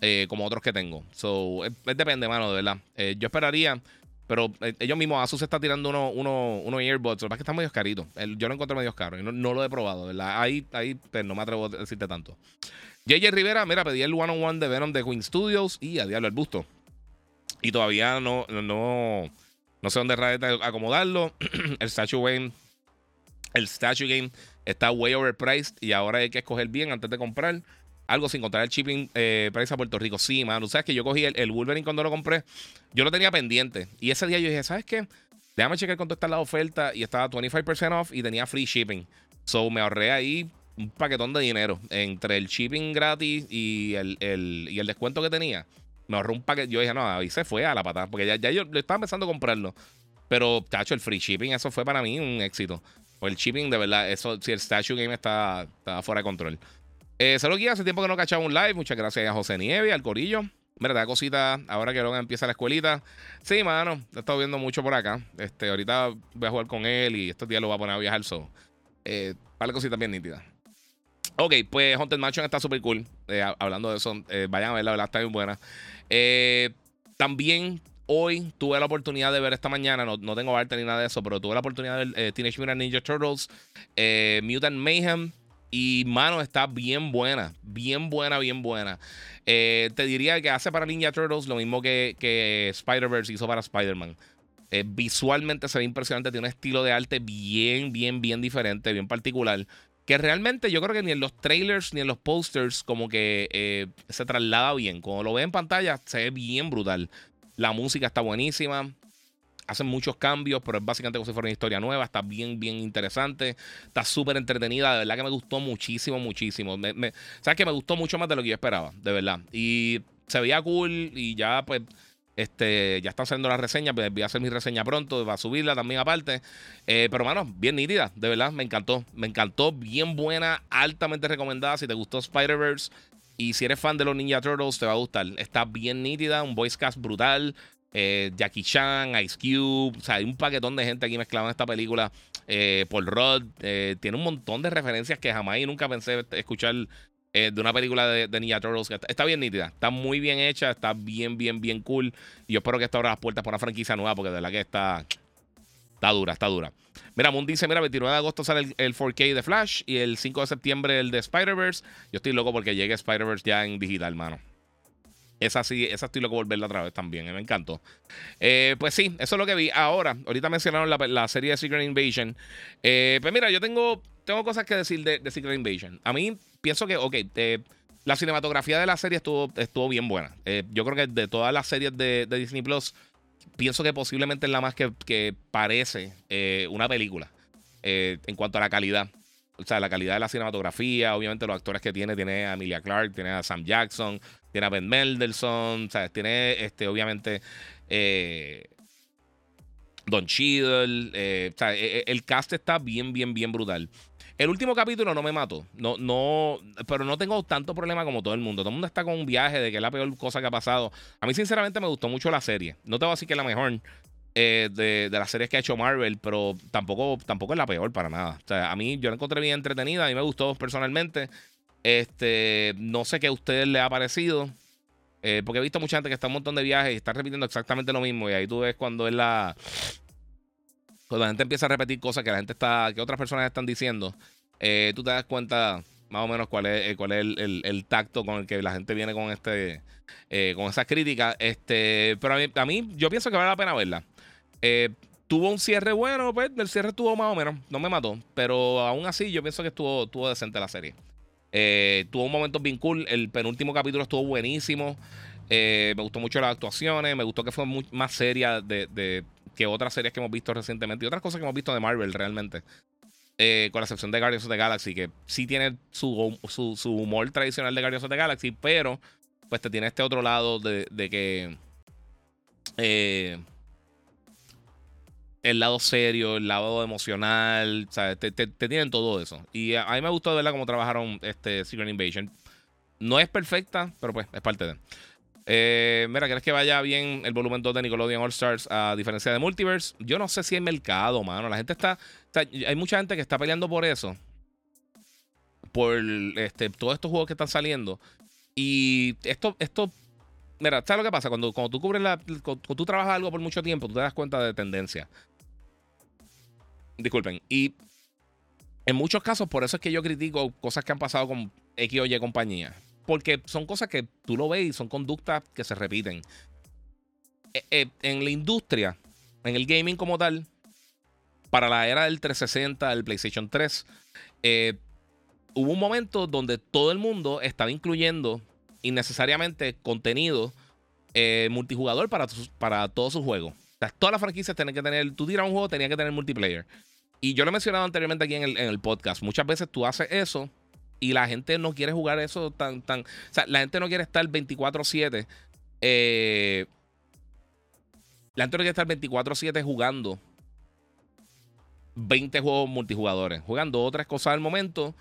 Speaker 1: eh, como otros que tengo. So, depende, mano, de verdad. yo esperaría pero eh, ellos mismos, Asus está tirando unos uno, uno earbuds. Lo que pasa es que están medio caritos. yo lo encontré medio caro y no, lo he probado, ¿verdad? Ahí, ahí pues, no me atrevo a decirte tanto. JJ Rivera, mira, pedí el one on one de Venom de Queen Studios y a diablo el busto. Y todavía no, no, no sé dónde acomodarlo. el Statue Game, el Statue Game está way overpriced y ahora hay que escoger bien antes de comprar algo sin contar el shipping eh, para a Puerto Rico. Sí, mano. ¿Sabes que yo cogí el, Wolverine cuando lo compré? Yo lo tenía pendiente. Y ese día yo dije, ¿sabes qué? Déjame checar cuánto está la oferta. Y estaba 25% off y tenía free shipping. So me ahorré ahí un paquetón de dinero. Entre el shipping gratis y el, y el descuento que tenía. Me ahorré un paquete. Yo dije, no, ahí se fue a la patada. Porque ya, ya yo estaba empezando a comprarlo. Pero, tacho, el free shipping, eso fue para mí un éxito. O el shipping, de verdad, eso, si el Statue Game está, está fuera de control. Eh, guía, hace tiempo que no cachaba un live. Muchas gracias a José Nieve, al Corillo. Mira, da cosita ahora que luego empieza la escuelita. Sí, mano, he estado viendo mucho por acá. Este, ahorita voy a jugar con él y estos días lo voy a poner a viajar solo. Eh, para cositas bien nítidas. Ok, pues Haunted Mansion está súper cool. Eh, hablando de eso, eh, vayan a verla, la verdad está bien buena. Eh, también hoy tuve la oportunidad de ver esta mañana, no, no tengo arte ni nada de eso, pero tuve la oportunidad de ver Teenage Mutant Ninja Turtles, Mutant Mayhem. Y mano, está bien buena. Bien buena, bien buena. Eh, te diría que hace para Ninja Turtles lo mismo que, Spider-Verse hizo para Spider-Man. Eh, visualmente se ve impresionante. Tiene un estilo de arte bien, bien, bien diferente, bien particular. Que realmente yo creo que ni en los trailers ni en los posters como que eh, se traslada bien. Cuando lo ve en pantalla se ve bien brutal. La música está buenísima hacen muchos cambios, pero es básicamente como si fuera una historia nueva. Está bien, bien interesante. Está súper entretenida. De verdad que me gustó muchísimo, muchísimo. Sabes que me gustó mucho más de lo que yo esperaba, de verdad. Y se veía cool y ya, pues. Este, ya están haciendo la reseña, pues voy a hacer mi reseña pronto, va a subirla también aparte. Eh, pero, mano, bien nítida, de verdad, me encantó. Me encantó, bien buena, altamente recomendada. Si te gustó Spider-Verse y si eres fan de los Ninja Turtles, te va a gustar. Está bien nítida, un voice cast brutal. Eh, Jackie Chan, Ice Cube, o sea, hay un paquetón de gente aquí mezclado en esta película. Eh, Paul Rudd, eh, tiene un montón de referencias que jamás y nunca pensé escuchar de una película de, Ninja Turtles. Está, bien nítida, está muy bien hecha, está bien, bien, bien cool. Y yo espero que esto abra las puertas para una franquicia nueva, porque de verdad que está, está dura, está dura. Mira, Moon dice: Mira, 29 de agosto sale el, el 4K de Flash y el 5 de septiembre el de Spider-Verse. Yo estoy loco porque llegue Spider-Verse ya en digital, mano. Esa sí, esa estoy loco volverla otra vez también, me encantó. Eh, pues sí, eso es lo que vi. Ahora, ahorita mencionaron la, serie de Secret Invasion. Eh, pues mira, yo tengo, tengo cosas que decir de, Secret Invasion. A mí pienso que, ok, eh, la cinematografía de la serie estuvo, estuvo bien buena. yo creo que de todas las series de, Disney Plus, pienso que posiblemente es la más que, que parece una película en cuanto a la calidad. O sea, la calidad de la cinematografía, obviamente los actores que tiene, tiene a Emilia Clark, tiene a Sam Jackson, tiene a Ben Mendelssohn, ¿sabes? Tiene, este, obviamente, eh, Don Cheadle. Eh, e, e, el cast está bien, bien, bien brutal. El último capítulo no me mató. No, no, pero no tengo tanto problema como todo el mundo. Todo el mundo está con un viaje de que es la peor cosa que ha pasado. A mí, sinceramente, me gustó mucho la serie. No te voy a decir que es la mejor eh, de, las series que ha hecho Marvel, pero tampoco, tampoco es la peor para nada. O sea, a mí yo la encontré bien entretenida. A mí me gustó personalmente. Este, no sé qué a ustedes les ha parecido. Eh, porque he visto mucha gente que está un montón de viajes y está repitiendo exactamente lo mismo. Y ahí tú ves cuando es la. Cuando la gente empieza a repetir cosas que la gente está. que otras personas están diciendo. Eh, tú te das cuenta más o menos cuál es, eh, cuál es el, tacto con el que la gente viene con este. con esas críticas. Este. Pero a mí, a mí, yo pienso que vale la pena verla. tuvo un cierre bueno, pues el cierre estuvo más o menos. No me mató. Pero aún así, yo pienso que estuvo, estuvo decente la serie. Eh, tuvo un momento bien cool. El penúltimo capítulo estuvo buenísimo. Eh, me gustó mucho las actuaciones. Me gustó que fue más seria de, que otras series que hemos visto recientemente y otras cosas que hemos visto de Marvel realmente. Eh, con la excepción de Guardians of the Galaxy, que sí tiene su, humor tradicional de Guardians of the Galaxy, pero pues te tiene este otro lado de, de que el lado serio, el lado emocional, ¿sabes? Te, te, tienen todo eso. Y a, mí me gustó verla cómo trabajaron este Secret Invasion. No es perfecta, pero pues es parte de. Eh, mira, ¿quieres que vaya bien el volumen 2 de Nickelodeon All Stars a diferencia de Multiverse? Yo no sé si hay mercado, mano. La gente está. hay mucha gente que está peleando por eso. Por este, todos estos juegos que están saliendo. Y esto, esto mira, ¿sabes lo que pasa? Cuando, cuando tú cubres la. Cuando tú trabajas algo por mucho tiempo, tú te das cuenta de tendencia. Disculpen. Y en muchos casos, por eso es que yo critico cosas que han pasado con X o Y compañía. Porque son cosas que tú lo ves y son conductas que se repiten. Eh, eh, en la industria, en el gaming como tal, para la era del 360, del PlayStation 3, eh, hubo un momento donde todo el mundo estaba incluyendo innecesariamente contenido multijugador para, para todos sus juegos todas las franquicias tienen que tener, tú tiras un juego, tenía que tener multiplayer. Y yo lo he mencionado anteriormente aquí en el, podcast. Muchas veces tú haces eso y la gente no quiere jugar eso tan, tan. O sea, la gente no quiere estar 24-7. Eh, la gente no quiere estar 24-7 jugando 20 juegos multijugadores. Jugando otras cosas al momento.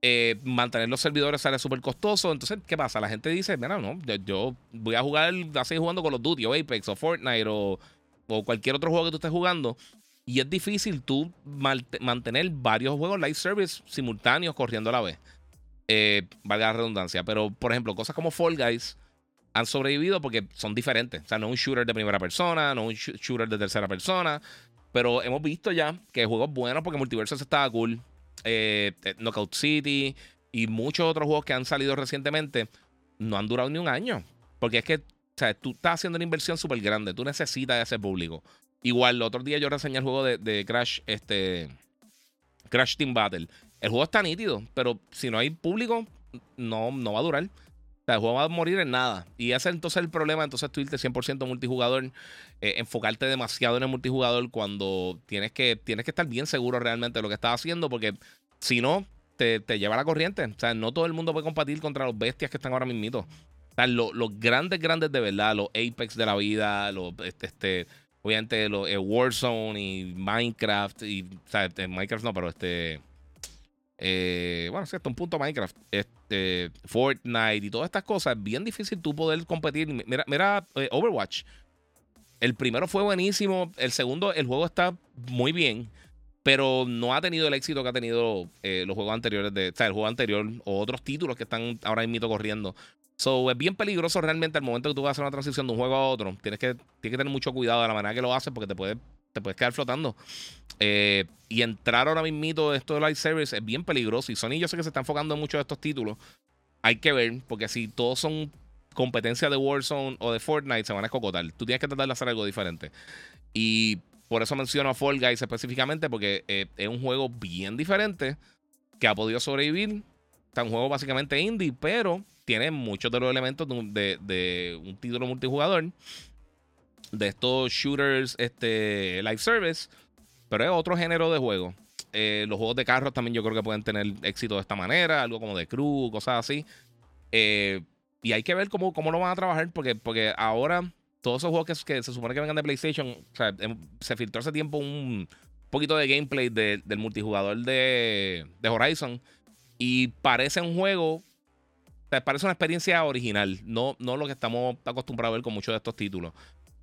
Speaker 1: Eh, mantener los servidores sale súper costoso. Entonces, ¿qué pasa? La gente dice: Mira, no, yo, voy a jugar, así jugando con los Duty o Apex o Fortnite o o cualquier otro juego que tú estés jugando. Y es difícil tú mantener varios juegos live service simultáneos corriendo a la vez. Eh, valga la redundancia. Pero, por ejemplo, cosas como Fall Guys han sobrevivido porque son diferentes. O sea, no un shooter de primera persona, no es un shooter de tercera persona. Pero hemos visto ya que juegos buenos porque Multiverse estaba cool. Eh, eh, Knockout City y muchos otros juegos que han salido recientemente no han durado ni un año. Porque es que o sea, tú estás haciendo una inversión súper grande. Tú necesitas ese público. Igual, el otro día yo reseñé el juego de, Crash, este. Crash Team Battle. El juego está nítido, pero si no hay público, no, no va a durar. O sea, el juego va a morir en nada. Y ese es entonces el problema. Entonces tú irte 100% multijugador, eh, enfocarte demasiado en el multijugador cuando tienes que, tienes que estar bien seguro realmente de lo que estás haciendo, porque si no, te, te lleva la corriente. O sea, no todo el mundo puede competir contra los bestias que están ahora mismito los, grandes, grandes de verdad, los Apex de la vida, los, este, este obviamente los eh, Warzone y Minecraft, y, o sea, este, Minecraft no, pero este, eh, bueno, sí, hasta un punto Minecraft, este, Fortnite y todas estas cosas, bien difícil tú poder competir. Mira, mira eh, Overwatch. El primero fue buenísimo, el segundo, el juego está muy bien, pero no ha tenido el éxito que ha tenido los juegos anteriores, de, o sea, el juego anterior o otros títulos que están ahora mismo corriendo. So, es bien peligroso realmente al momento que tú vas a hacer una transición de un juego a otro. Tienes que, tienes que tener mucho cuidado de la manera que lo haces porque te, puede, te puedes quedar flotando. Eh, y entrar ahora mismo esto de live service es bien peligroso. Y Sony yo sé que se está enfocando en muchos de estos títulos. Hay que ver, porque si todos son competencia de Warzone o de Fortnite se van a escocotar. Tú tienes que tratar de hacer algo diferente. Y por eso menciono a Fall Guys específicamente, porque eh, es un juego bien diferente que ha podido sobrevivir. Está un juego básicamente indie, pero tiene muchos de los elementos de, un título multijugador. De estos shooters este, live service. Pero es otro género de juego. Eh, los juegos de carros también yo creo que pueden tener éxito de esta manera. Algo como de crew, cosas así. Eh, y hay que ver cómo, cómo lo van a trabajar. Porque, porque ahora todos esos juegos que, se supone que vengan de PlayStation. O sea, em, se filtró hace tiempo un poquito de gameplay del multijugador de, de Horizon. Y parece un juego parece una experiencia original, no, no lo que estamos acostumbrados a ver con muchos de estos títulos.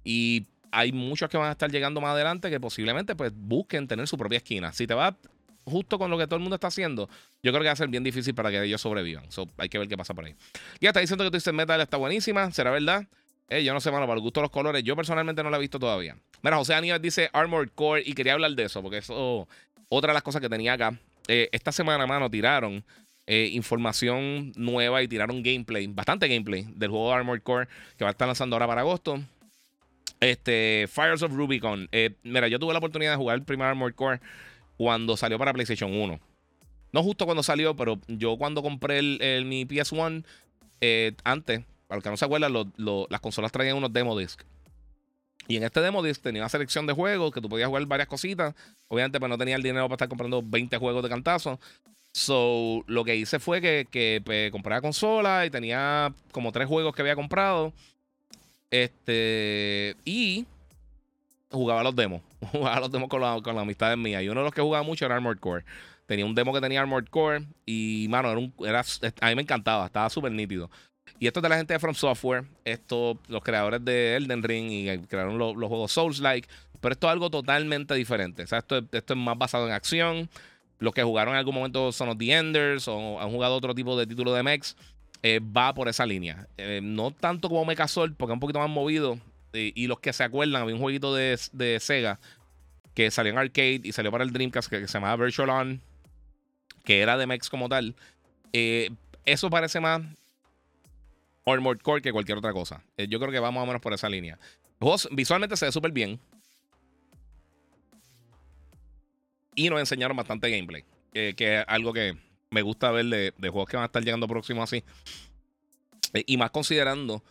Speaker 1: Y hay muchos que van a estar llegando más adelante que posiblemente pues busquen tener su propia esquina. Si te va justo con lo que todo el mundo está haciendo, yo creo que va a ser bien difícil para que ellos sobrevivan. hay que ver qué pasa por ahí. Ya está diciendo que Twisted Metal está buenísima, ¿será verdad? Eh, yo no sé, mano, para el gusto de los colores. Yo personalmente no la he visto todavía. Mira, José Aníbal dice Armored Core y quería hablar de eso, porque eso, otra de las cosas que tenía acá. Eh, esta semana, mano, tiraron eh, información nueva y tiraron gameplay, bastante gameplay del juego Armored Core que va a estar lanzando ahora para agosto. Este, Fires of Rubicon. Eh, mira, yo tuve la oportunidad de jugar el primer Armored Core cuando salió para PlayStation 1. No justo cuando salió, pero yo cuando compré mi PS1, eh, antes, para los que no se acuerdan, las consolas traían unos demo disc. Y en este demo tenía una selección de juegos que tú podías jugar varias cositas. Obviamente, pues no tenía el dinero para estar comprando 20 juegos de cantazo. So, lo que hice fue que, que pues, compré la consola y tenía como tres juegos que había comprado. Este. Y jugaba los demos. jugaba los demos con, la, con las amistades mías. Y uno de los que jugaba mucho era Armored Core. Tenía un demo que tenía Armored Core. Y, mano, era un, era, a mí me encantaba. Estaba súper nítido. Y esto es de la gente de From Software. Esto, los creadores de Elden Ring y crearon los, juegos Souls-like. Pero esto es algo totalmente diferente. O sea, esto, esto es más basado en acción los que jugaron en algún momento Son of the Enders o han jugado otro tipo de título de mechs, eh, va por esa línea. Eh, no tanto como Mechazord, porque es un poquito más movido. y los que se acuerdan, había un jueguito de, Sega que salió en arcade y salió para el Dreamcast que, se llamaba Virtual On, que era de mechs como tal. Eh, eso parece más Armored Core que cualquier otra cosa. yo creo que va más o menos por esa línea. visualmente se ve súper bien. Y nos enseñaron bastante gameplay. que es algo que me gusta ver de, juegos que van a estar llegando próximos así. Eh, y más considerando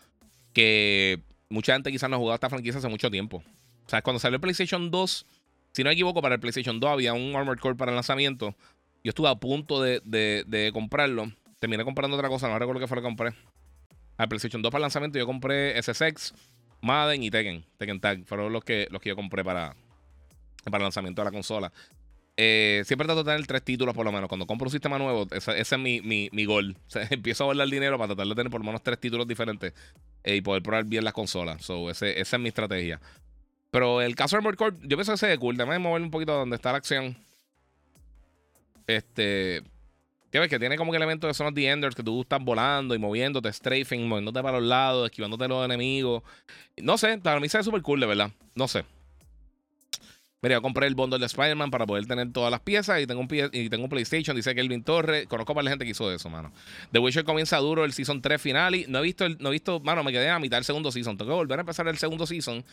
Speaker 1: que mucha gente quizás no ha jugado esta franquicia hace mucho tiempo. O sea, cuando salió el PlayStation 2, si no me equivoco, para el PlayStation 2 había un Armored Core para el lanzamiento. Yo estuve a punto de, comprarlo. Terminé comprando otra cosa, no recuerdo qué fue lo que compré. Al PlayStation 2 para el lanzamiento yo compré SSX, Madden y Tekken. Tekken Tag fueron los que, los que yo compré para, para el lanzamiento de la consola. Eh, siempre trato de tener tres títulos por lo menos. Cuando compro un sistema nuevo, ese, es mi, mi, gol. empiezo a guardar dinero para tratar de tener por lo menos tres títulos diferentes eh, y poder probar bien las consolas. So, ese, esa es mi estrategia. Pero el caso de Armored yo pienso que se es cool. Déjame moverme un poquito donde está la acción. Este. ¿Qué ves? Que tiene como que elementos de Son of the Enders que tú estás volando y moviéndote, strafing, moviéndote para los lados, esquivándote los enemigos. No sé, para mí se ve súper cool, de verdad. No sé. Mira, yo compré el bundle de Spider-Man para poder tener todas las piezas y tengo un, y tengo un PlayStation, dice Kelvin Torres. Conozco para la gente que hizo eso, mano. The Witcher comienza duro el Season 3 final y no he visto, el, no he visto, mano, me quedé a mitad del segundo Season. Tengo que volver a empezar el segundo Season,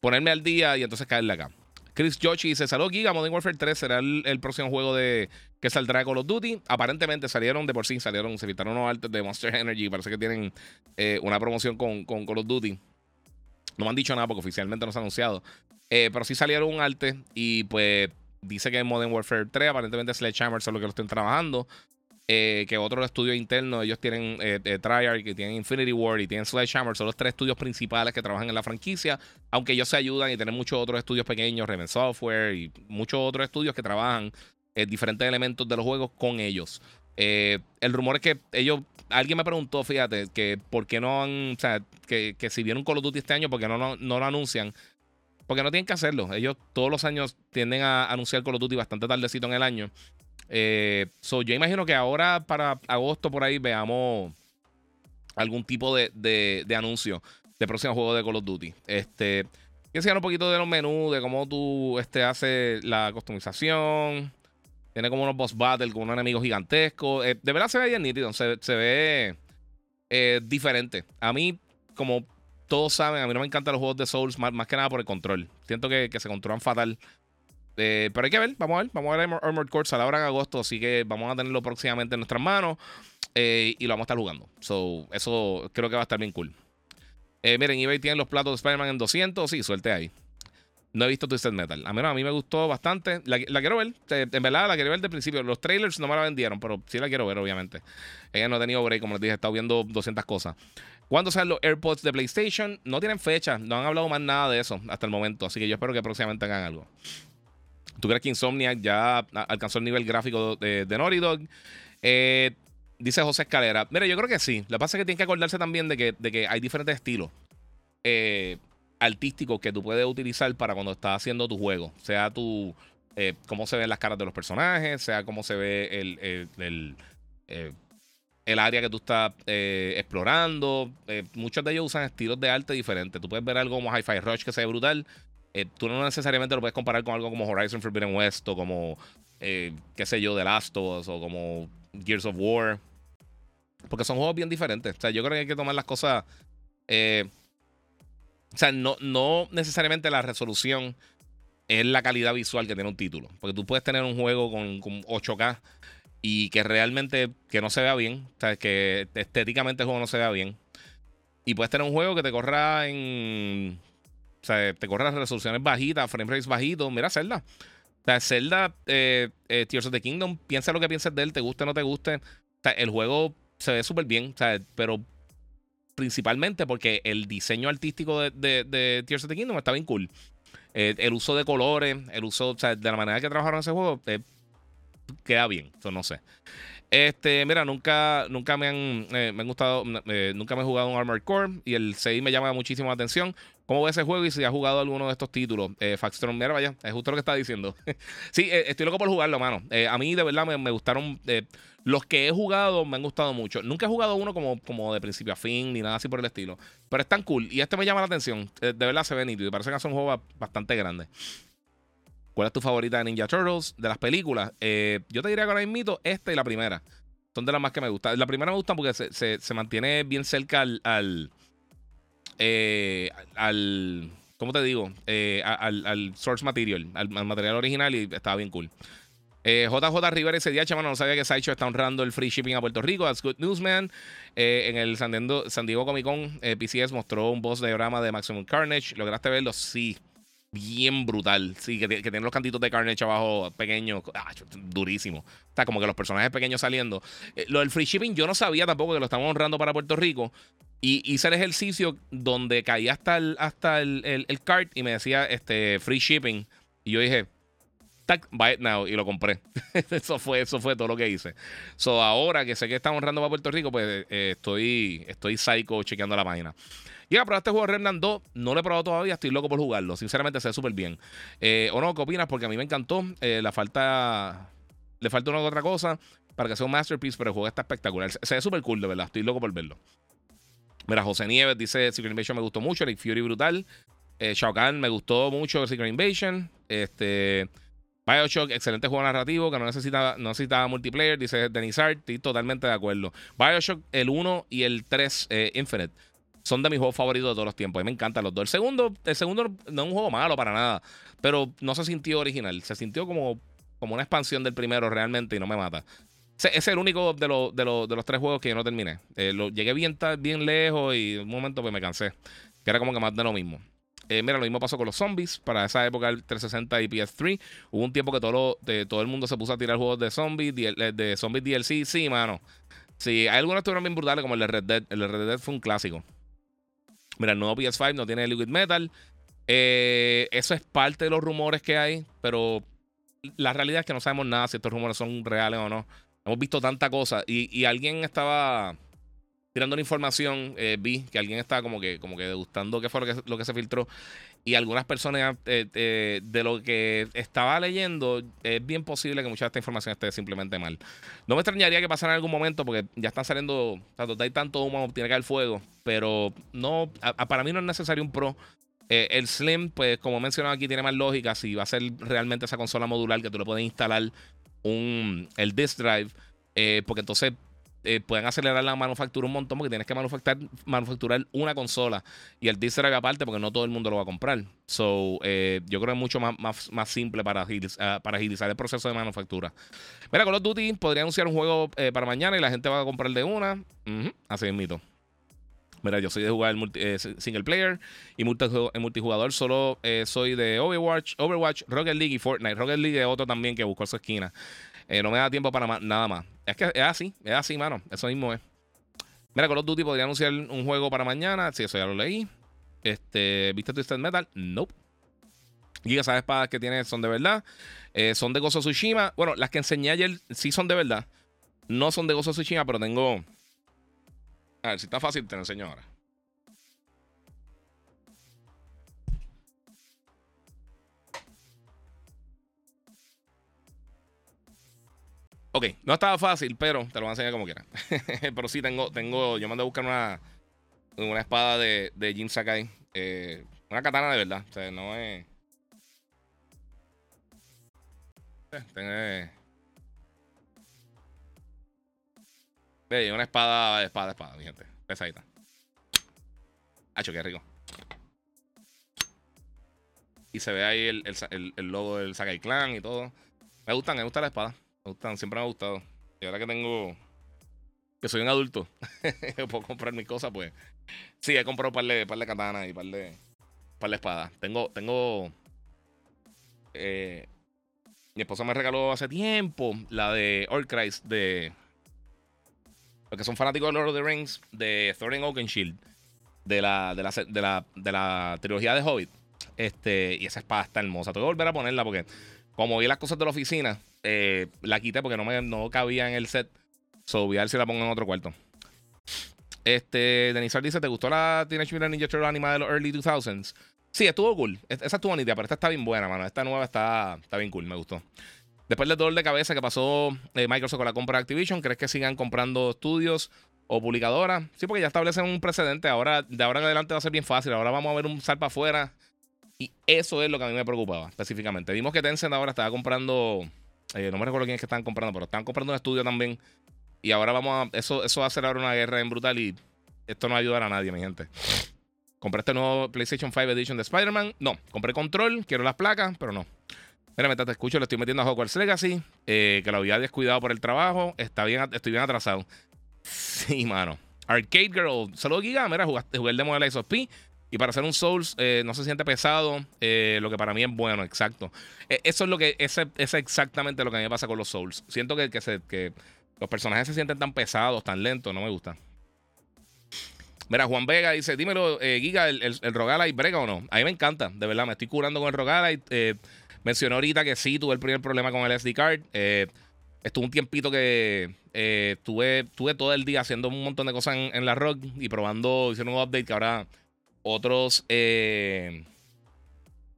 Speaker 1: ponerme al día y entonces caerle acá. Chris Jochi dice, salud Giga, Modern Warfare 3 será el, próximo juego de que saldrá de Call of Duty. Aparentemente salieron de por sí, salieron, se evitaron unos altos de Monster Energy. Parece que tienen eh, una promoción con, con Call of Duty. No me han dicho nada porque oficialmente no se ha anunciado. Eh, pero sí salieron un arte y pues dice que en Modern Warfare 3 aparentemente Sledgehammer son los que lo estén trabajando. Eh, que otros estudios internos, ellos tienen eh, eh, Treyarch, que tienen Infinity War y tienen Sledgehammer, son los tres estudios principales que trabajan en la franquicia, aunque ellos se ayudan y tienen muchos otros estudios pequeños, Raven Software y muchos otros estudios que trabajan en diferentes elementos de los juegos con ellos. el rumor es que ellos, alguien me preguntó, fíjate, que por qué no han, o sea, que, que si vieron Call of Duty este año, porque no, no, no lo anuncian. Porque no tienen que hacerlo. Ellos todos los años tienden a anunciar Call of Duty bastante tardecito en el año. Eh, so, yo imagino que ahora para agosto por ahí veamos algún tipo de, de, anuncio de próximo juego de Call of Duty. Este, enseñar un poquito de los menús, de cómo tú este, haces la customización. Tiene como unos boss battles con un enemigo gigantesco. Eh, de verdad se ve bien nítido. Se, se ve eh, diferente. A mí, como todos saben, a mí no me encantan los juegos de Souls, más, que nada por el control. Siento que, se controlan fatal. Eh, pero hay que ver, vamos a ver, vamos a ver Armored Core a la hora en agosto, así que vamos a tenerlo próximamente en nuestras manos y lo vamos a estar jugando. So, eso creo que va a estar bien cool. miren, eBay tiene los platos de Spider-Man en 200, sí, suelte ahí. No he visto Twisted Metal. A mí, a mí me gustó bastante. La, quiero ver. En verdad, la quiero ver de principio. Los trailers no me la vendieron, pero sí la quiero ver, obviamente. Ella no ha tenido break, como les dije, he estado viendo 200 cosas. ¿Cuándo salen los AirPods de PlayStation? No tienen fecha. No han hablado más nada de eso hasta el momento. Así que yo espero que próximamente hagan algo. ¿Tú crees que Insomniac ya alcanzó el nivel gráfico de, de Naughty Dog? Eh, dice José Escalera. Mira, yo creo que sí. Lo que pasa es que tienen que acordarse también de que, hay diferentes estilos. Eh, artístico que tú puedes utilizar para cuando estás haciendo tu juego. Sea tu. Eh, cómo se ven las caras de los personajes, sea cómo se ve el, el, área que tú estás explorando. muchos de ellos usan estilos de arte diferentes. Tú puedes ver algo como Hi-Fi Rush que se ve brutal. Tú no necesariamente lo puedes comparar con algo como Horizon Forbidden West o como, qué sé yo, The Last of Us o como Gears of War. Porque son juegos bien diferentes. O sea, yo creo que hay que tomar las cosas. O sea, no, no necesariamente la resolución es la calidad visual que tiene un título. Porque tú puedes tener un juego con, 8K y que realmente que no se vea bien. O sea, que estéticamente el juego no se vea bien. Y puedes tener un juego que te corra en. O sea, te corra las resoluciones bajitas, frame rates bajitos. Mira Zelda. O sea, Zelda, eh, eh, Tears of the Kingdom, piensa lo que pienses de él, te guste o no te guste. O sea, el juego se ve súper bien. Sea, pero principalmente porque el diseño artístico de, de, Tears of the Kingdom está bien cool. Eh, el uso de colores, el uso, o sea, de la manera que trabajaron ese juego, eh, queda bien. Eso no sé. Este, mira, nunca, nunca me han, eh, me han gustado, nunca me he jugado un Armored Core y el 6 me llama muchísimo la atención. ¿Cómo ve ese juego y si ha jugado alguno de estos títulos? Eh, Faxtron, mira, vaya, es justo lo que está diciendo. sí, estoy loco por jugarlo, mano. a mí de verdad me, me gustaron los que he jugado me han gustado mucho. Nunca he jugado uno como, como de principio a fin ni nada así por el estilo. Pero es tan cool. Y este me llama la atención. Eh, de verdad se ve nítido. Y parece que es un juego bastante grande. ¿Cuál es tu favorita de Ninja Turtles? De las películas. Eh, yo te diría que ahora mismo esta y la primera. Son de las más que me gustan. La primera me gusta porque se, mantiene bien cerca al. al, eh, al ¿Cómo te digo? al, source material, al, material original y estaba bien cool. JJ eh, Rivera ese día, no sabía que Sideshow está honrando el free shipping a Puerto Rico. That's good news, man. Eh, en el San Diego, San Diego Comic Con, eh, PCS mostró un boss diagrama de Maximum Carnage. ¿Lograste verlo? Sí. Bien brutal. Sí, que, tiene los cantitos de Carnage abajo pequeños. Ah, durísimo. Está como que los personajes pequeños saliendo. lo del free shipping, yo no sabía tampoco que lo estaban honrando para Puerto Rico. Y hice el ejercicio donde caía hasta el, hasta el, el, el cart y me decía este, free shipping. Y yo dije, buy it now y lo compré. eso fue, eso fue todo lo que hice. So ahora que sé que están honrando para Puerto Rico, pues eh, estoy, estoy psycho chequeando la página. Llega a probar este juego Remnant 2. No lo he probado todavía, estoy loco por jugarlo. Sinceramente se ve súper bien. Eh, ¿O no? ¿Qué opinas? Porque a mí me encantó. Eh, la falta. Le falta una u otra cosa para que sea un masterpiece, pero el juego está espectacular. Se, ve súper cool, de verdad. Estoy loco por verlo. Mira, José Nieves dice: Secret Invasion me gustó mucho. Eric Fury brutal. Shao Kahn me gustó mucho. Secret Invasion. Este. Bioshock, excelente juego narrativo que no necesita, no necesita multiplayer, dice Denizar, estoy totalmente de acuerdo. Bioshock, el 1 y el 3 eh, Infinite, son de mis juegos favoritos de todos los tiempos. A mí me encantan los dos. El segundo, el segundo no es un juego malo para nada, pero no se sintió original. Se sintió como, como una expansión del primero realmente y no me mata. Es el único de, de, los tres juegos que yo no terminé. Eh, lo, llegué bien, bien lejos y un momento pues me cansé. Que era como que más de lo mismo. Eh, mira, lo mismo pasó con los zombies. Para esa época, el 360 y PS3. Hubo un tiempo que todo, todo el mundo se puso a tirar juegos de zombies, de, de zombies DLC. Sí, mano. Sí, hay algunos que estuvieron bien brutales, como el de Red Dead. El de Red Dead fue un clásico. Mira, el nuevo PS5 no tiene Liquid Metal. Eh, eso es parte de los rumores que hay, pero la realidad es que no sabemos nada si estos rumores son reales o no. Hemos visto tanta cosa y, alguien estaba tirando la información, eh, vi que alguien estaba como que, como que degustando qué fue lo que, lo que se filtró. Y algunas personas eh, de lo que estaba leyendo, es bien posible que mucha de esta información esté simplemente mal. No me extrañaría que pasara en algún momento, porque ya están saliendo, o hay tanto humo, tiene que haber fuego. Pero no, para mí no es necesario un Pro. el Slim, pues como he mencionado aquí, tiene más lógica. Si va a ser realmente esa consola modular que tú le puedes instalar un, el disk drive, porque entonces eh, pueden acelerar la manufactura un montón porque tienes que manufacturar, manufacturar una consola y el disc aparte porque no todo el mundo lo va a comprar. So, eh, yo creo que es mucho más, más, simple para agilizar, para agilizar el proceso de manufactura. Mira, Call of Duty podría anunciar un juego para mañana y la gente va a comprar de una. así es mito. Mira, yo soy de jugar eh, single player y en multijugador solo eh, soy de Overwatch, Overwatch, Rocket League y Fortnite. Rocket League es otro también que buscó su esquina. Eh, no me da tiempo para nada más. Es que es así, es así, mano. Eso mismo es. Mira, Call of Duty podría anunciar un juego para mañana. Sí, eso ya lo leí. Este, ¿Viste Twisted Metal? Nope. Y esas espadas que tiene son de verdad. son de Gozo Tsushima. Bueno, las que enseñé ayer sí son de verdad. No son de Gozo Tsushima, pero tengo a ver, si está fácil, te lo enseño ahora. Ok, no estaba fácil, pero te lo voy a enseñar como quiera. pero sí, tengo, tengo, yo mandé a buscar una, una espada de, de Jin Sakai. Eh, una katana de verdad. O sea, no es. Eh, una espada, espada, espada, mi gente. Pesadita. Hacho, qué rico. Y se ve ahí el, logo del Sakai Clan y todo. Me gustan, me gusta la espada. Me gustan, siempre me ha gustado. Y ahora que tengo. Que soy un adulto. puedo comprar mis cosas, pues. Sí, he comprado un par de, par de katanas y un par de. par de espadas. Tengo. Tengo. Eh, mi esposa me regaló hace tiempo la de Orchrist de que son fanáticos de Lord of the Rings, de Thorin Oakenshield, de la, de la, de la, trilogía de Hobbit. Este, y esa espada está hermosa. Tengo que volver a ponerla porque, como vi las cosas de la oficina, eh, la quité porque no, me, no cabía en el set. So, voy a ver si la pongo en otro cuarto. Este, Denisar dice: ¿Te gustó la Teenage Mutant Ninja Turtle anima de los early 2000s? Sí, estuvo cool. Esa estuvo bonita, pero esta está bien buena, mano. Esta nueva está, está bien cool, me gustó. Después del dolor de cabeza que pasó eh, Microsoft con la compra de Activision, ¿crees que sigan comprando estudios o publicadoras? Sí, porque ya establecen un precedente. Ahora, de ahora en adelante va a ser bien fácil. Ahora vamos a ver un salpa afuera. Y eso es lo que a mí me preocupaba específicamente. Vimos que Tencent ahora estaba comprando. Eh, no me recuerdo quién es que estaban comprando, pero estaban comprando un estudio también. Y ahora vamos a. Eso, eso va a ser ahora una guerra en brutal. Y esto no va a ayudar a nadie, mi gente. Compré este nuevo PlayStation 5 Edition de Spider-Man. No, compré control, quiero las placas, pero no. Mira, mientras te escucho, le estoy metiendo a Hogwarts Legacy, eh, que lo había descuidado por el trabajo. Está bien, estoy bien atrasado. Sí, mano. Arcade Girl, saludos Giga. Mira, jugaste, jugué el demo de la SOP. Y para hacer un Souls eh, no se siente pesado, eh, lo que para mí es bueno, exacto. eso es lo que, ese, es exactamente lo que a mí me pasa con los Souls. Siento que, que, los personajes se sienten tan pesados, tan lentos, no me gusta. Mira, Juan Vega dice, dímelo, Giga, ¿el, el, el Rogalite brega o no? A mí me encanta, de verdad, me estoy curando con el Rogalite. Mencionó ahorita que sí tuve el primer problema con el SD card. Eh, estuve un tiempito que eh, tuve, todo el día haciendo un montón de cosas en, la rock y probando, hicieron un update que ahora otros, eh,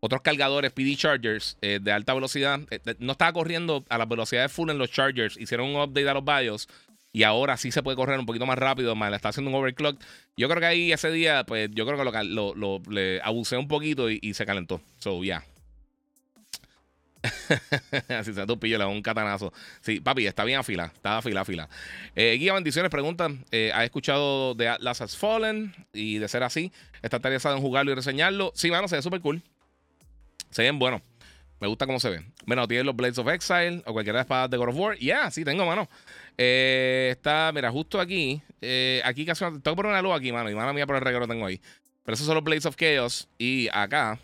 Speaker 1: otros cargadores PD Chargers de alta velocidad, no estaba corriendo a las velocidades full en los Chargers, hicieron un update a los BIOS y ahora sí se puede correr un poquito más rápido, más le está haciendo un overclock. Yo creo que ahí ese día, pues yo creo que lo, le abusé un poquito y, se calentó. So, ya. Así se tu pillo, le un catanazo. Sí, papi, está bien afila. Está afila, afila. Eh, Guía Bendiciones pregunta: eh, ¿Has escuchado de Atlas Has Fallen? Y de ser así, ¿está interesado en jugarlo y reseñarlo? Sí, mano, se ve súper cool. Se ven bueno. Me gusta cómo se ve. Bueno, tiene los Blades of Exile o cualquiera de las espadas de God of War. Ya, yeah, sí, tengo, mano. Eh, está, mira, justo aquí. Eh, aquí casi. Tengo que poner una luz aquí, mano. Y mano mía por el regalo tengo ahí. Pero esos son los Blades of Chaos. Y acá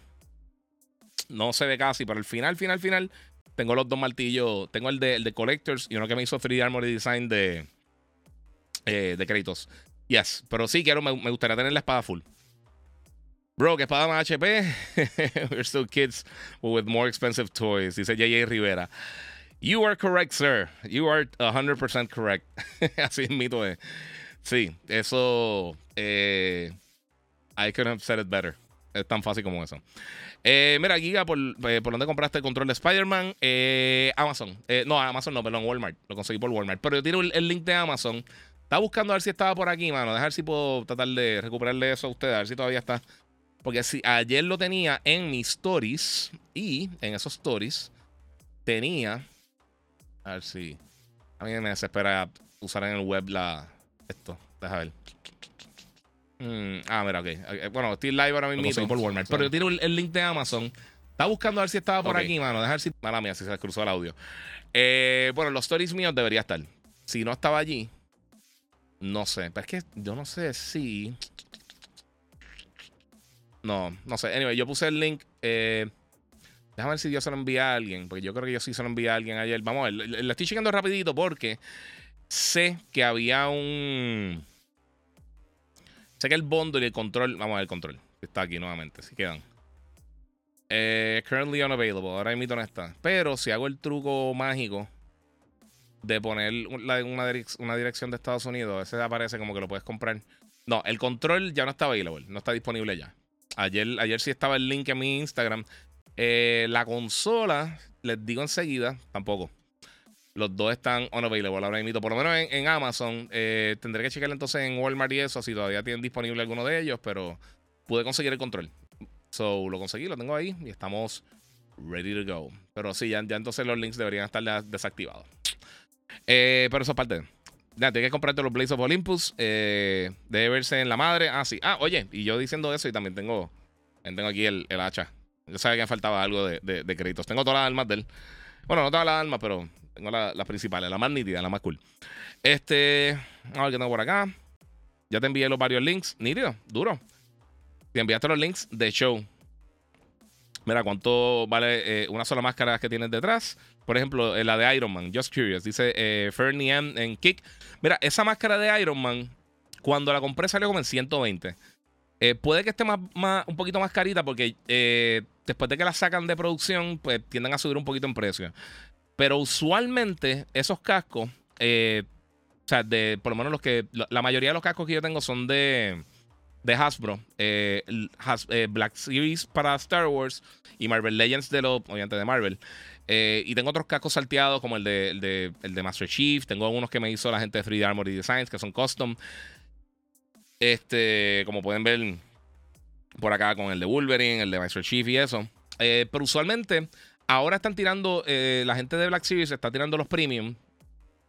Speaker 1: no se ve casi, pero al final, final, final, tengo los dos martillos. Tengo el de, el de Collectors y uno que me hizo 3D Armory Design de, eh, de créditos. Yes, pero sí quiero, me, gustaría tener la espada full. Bro, ¿qué espada más HP? We're still kids with more expensive toys, dice JJ Rivera. You are correct, sir. You are 100% correct. Así es mito. Sí, eso. Eh, I couldn't have said it better. Es tan fácil como eso. Eh, mira, Giga, ¿por, eh, ¿por dónde compraste el control de Spider-Man? Eh, Amazon. no, Amazon no, perdón, Walmart. Lo conseguí por Walmart. Pero yo tiro el, link de Amazon. Estaba buscando a ver si estaba por aquí, mano. Dejar si puedo tratar de recuperarle eso a ustedes, a ver si todavía está. Porque si ayer lo tenía en mis stories y en esos stories tenía. A ver si. A mí me desespera usar en el web la. Esto. Deja ver. Mm, ah, mira, ok. Bueno, estoy live ahora mismo por Walmart. Pero yo tiro el, link de Amazon. Estaba buscando a ver si estaba por aquí, mano. Dejar si. Mala mía, si se cruzó el audio. Eh, bueno, los stories míos debería estar. Si no estaba allí, no sé. Pero es que yo no sé si. No, no sé. Anyway, yo puse el link. Eh, déjame ver si yo se lo envié a alguien. Porque yo creo que yo sí se lo envié a alguien ayer. Vamos a ver. Le, estoy checando rapidito porque sé que había un. Que el bundle y el control. Vamos a ver el control. Está aquí nuevamente. Si quedan. Eh, currently unavailable. Ahora mismo no está. Pero si hago el truco mágico de poner una, una, dirección de Estados Unidos, ese aparece como que lo puedes comprar. No, el control ya no está available. No está disponible ya. Ayer, ayer sí estaba el link en mi Instagram. Eh, la consola, les digo enseguida, tampoco. Los dos están unavailable ahora mismo. Por lo menos en, Amazon. Eh, tendré que checar entonces en Walmart y eso, si todavía tienen disponible alguno de ellos, pero pude conseguir el control. So, lo conseguí, lo tengo ahí y estamos ready to go. Pero sí, ya, entonces los links deberían estar desactivados. Eh, pero eso aparte. Ya, tienes que comprarte los Blaze of Olympus. Eh, debe verse en la madre. Ah, sí. Ah, oye, y yo diciendo eso, y también tengo, tengo aquí el, hacha. Yo sabía que me faltaba algo de, de, créditos. Tengo todas las armas de él. Bueno, no todas las armas, pero tengo las principales, la más nítida, la más cool. Este. A ver qué tengo por acá. Ya te envié los varios links. Nítido, duro. Te enviaste los links de show. Mira, ¿cuánto vale eh, una sola máscara que tienes detrás? Por ejemplo, eh, la de Iron Man, Just Curious. Dice eh, Fernie M en Kick. Mira, esa máscara de Iron Man, cuando la compré salió como en 120. Eh, puede que esté más, un poquito más carita porque después de que la sacan de producción, pues tienden a subir un poquito en precio. Pero usualmente esos cascos, o sea, de, por lo menos los que, la mayoría de los cascos que yo tengo son de, de Hasbro, Black Series para Star Wars y Marvel Legends de los, obviamente de Marvel. Eh, y tengo otros cascos salteados como el de, el de, Master Chief. Tengo algunos que me hizo la gente de 3D Armory Designs que son custom. Este, como pueden ver por acá con el de Wolverine, el de Master Chief y eso. Eh, pero usualmente ahora están tirando, eh, la gente de Black Series está tirando los premium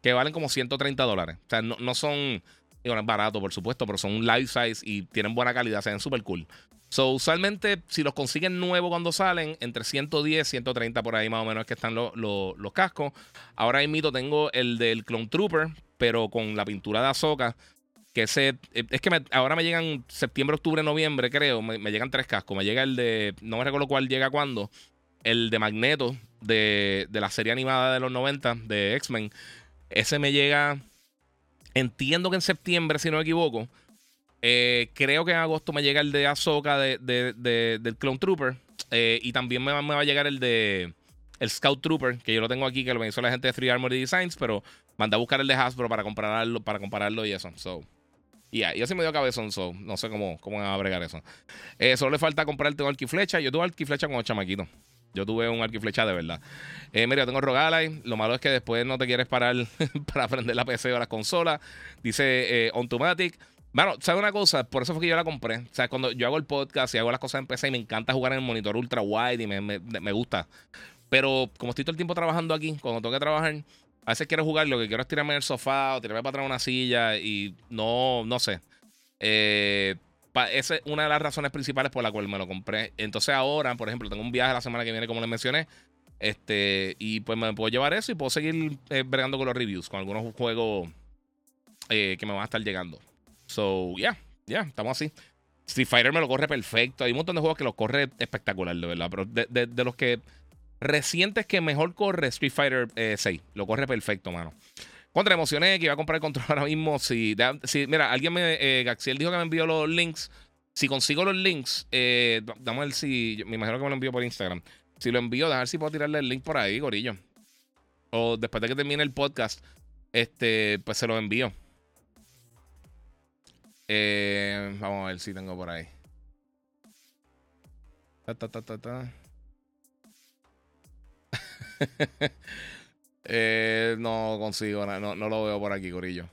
Speaker 1: que valen como 130 dólares. O sea, no, no son, digo, es barato por supuesto, pero son life size y tienen buena calidad, se ven súper cool. So, usualmente, si los consiguen nuevos cuando salen, entre 110 130 por ahí más o menos es que están los cascos. Ahora mismo tengo el del Clone Trooper, pero con la pintura de Azoka. Que ese, es que ahora me llegan septiembre, octubre, noviembre, creo. Me, llegan tres cascos. Me llega el de. No me recuerdo cuál llega cuándo. El de Magneto, de, de la serie animada de los 90, de X-Men. Ese me llega. Entiendo que en septiembre, si no me equivoco. Eh, creo que en agosto me llega el de Ahsoka de, del Clone Trooper. Eh, y también me va, me va, a llegar el de el Scout Trooper, que yo lo tengo aquí, que lo hizo la gente de Free Armory Designs, pero mandé a buscar el de Hasbro para compararlo, para compararlo y eso. So, yeah, me dio cabezón, so, no sé cómo, cómo a bregar eso. Eh, solo le falta comprarte un arquiflecha. Yo tuve arquiflecha con los chamaquitos. Yo tuve un arquiflecha de verdad. Eh, mira, tengo Rogalai. Lo malo es que después no te quieres parar para aprender la PC o la consola. Dice Automatic. Bueno, ¿sabes una cosa? Por eso fue que yo la compré. O sea, cuando yo hago el podcast y hago las cosas en PC y me encanta jugar en el monitor ultra wide y me, me, gusta. Pero como estoy todo el tiempo trabajando aquí, cuando tengo que trabajar, a veces quiero jugar, lo que quiero es tirarme en el sofá o tirarme para atrás una silla y no, no sé. Eh, esa es una de las razones principales por la cual me lo compré. Entonces ahora, por ejemplo, tengo un viaje la semana que viene, como les mencioné. Este, y pues me puedo llevar eso y puedo seguir eh, bregando con los reviews, con algunos juegos eh, que me van a estar llegando. So, ya, ya, estamos así. Street Fighter me lo corre perfecto. Hay un montón de juegos que lo corre espectacular, de verdad. Pero de, los que recientes que mejor corre, Street Fighter 6. Eh, lo corre perfecto, mano. Contra emocioné que iba a comprar el control ahora mismo. Si, mira, alguien me. Eh, Gaxiel dijo que me envió los links. Si consigo los links, eh, el si. Me imagino que me lo envió por Instagram. Si lo envío, a ver si puedo tirarle el link por ahí, gorillo. O después de que termine el podcast, este, pues se lo envío. Eh, vamos a ver si tengo por ahí. Eh, no consigo, no, no lo veo por aquí, Corillo.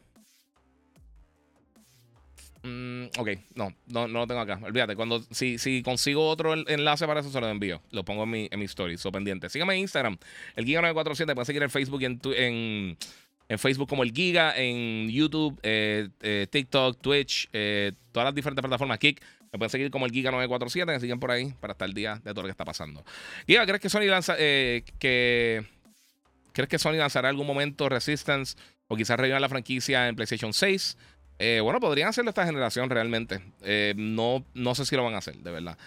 Speaker 1: Mm, ok, no, no, no lo tengo acá. Olvídate, cuando si, si consigo otro enlace para eso, se lo envío. Lo pongo en mi, en mi story, so pendiente. Sígame en Instagram, el Giga947. Pueden seguir en Facebook y en, en Facebook como el Giga, en YouTube, TikTok, Twitch, todas las diferentes plataformas, Kick. Me pueden seguir como el Giga947, me siguen por ahí para estar al día de todo lo que está pasando. Giga, ¿crees que Sony lanza, que ¿Crees que Sony lanzará algún momento Resistance o quizás revivan la franquicia en PlayStation 6? Eh, bueno, podrían hacerlo esta generación realmente. Eh, no, no sé si lo van a hacer, de verdad.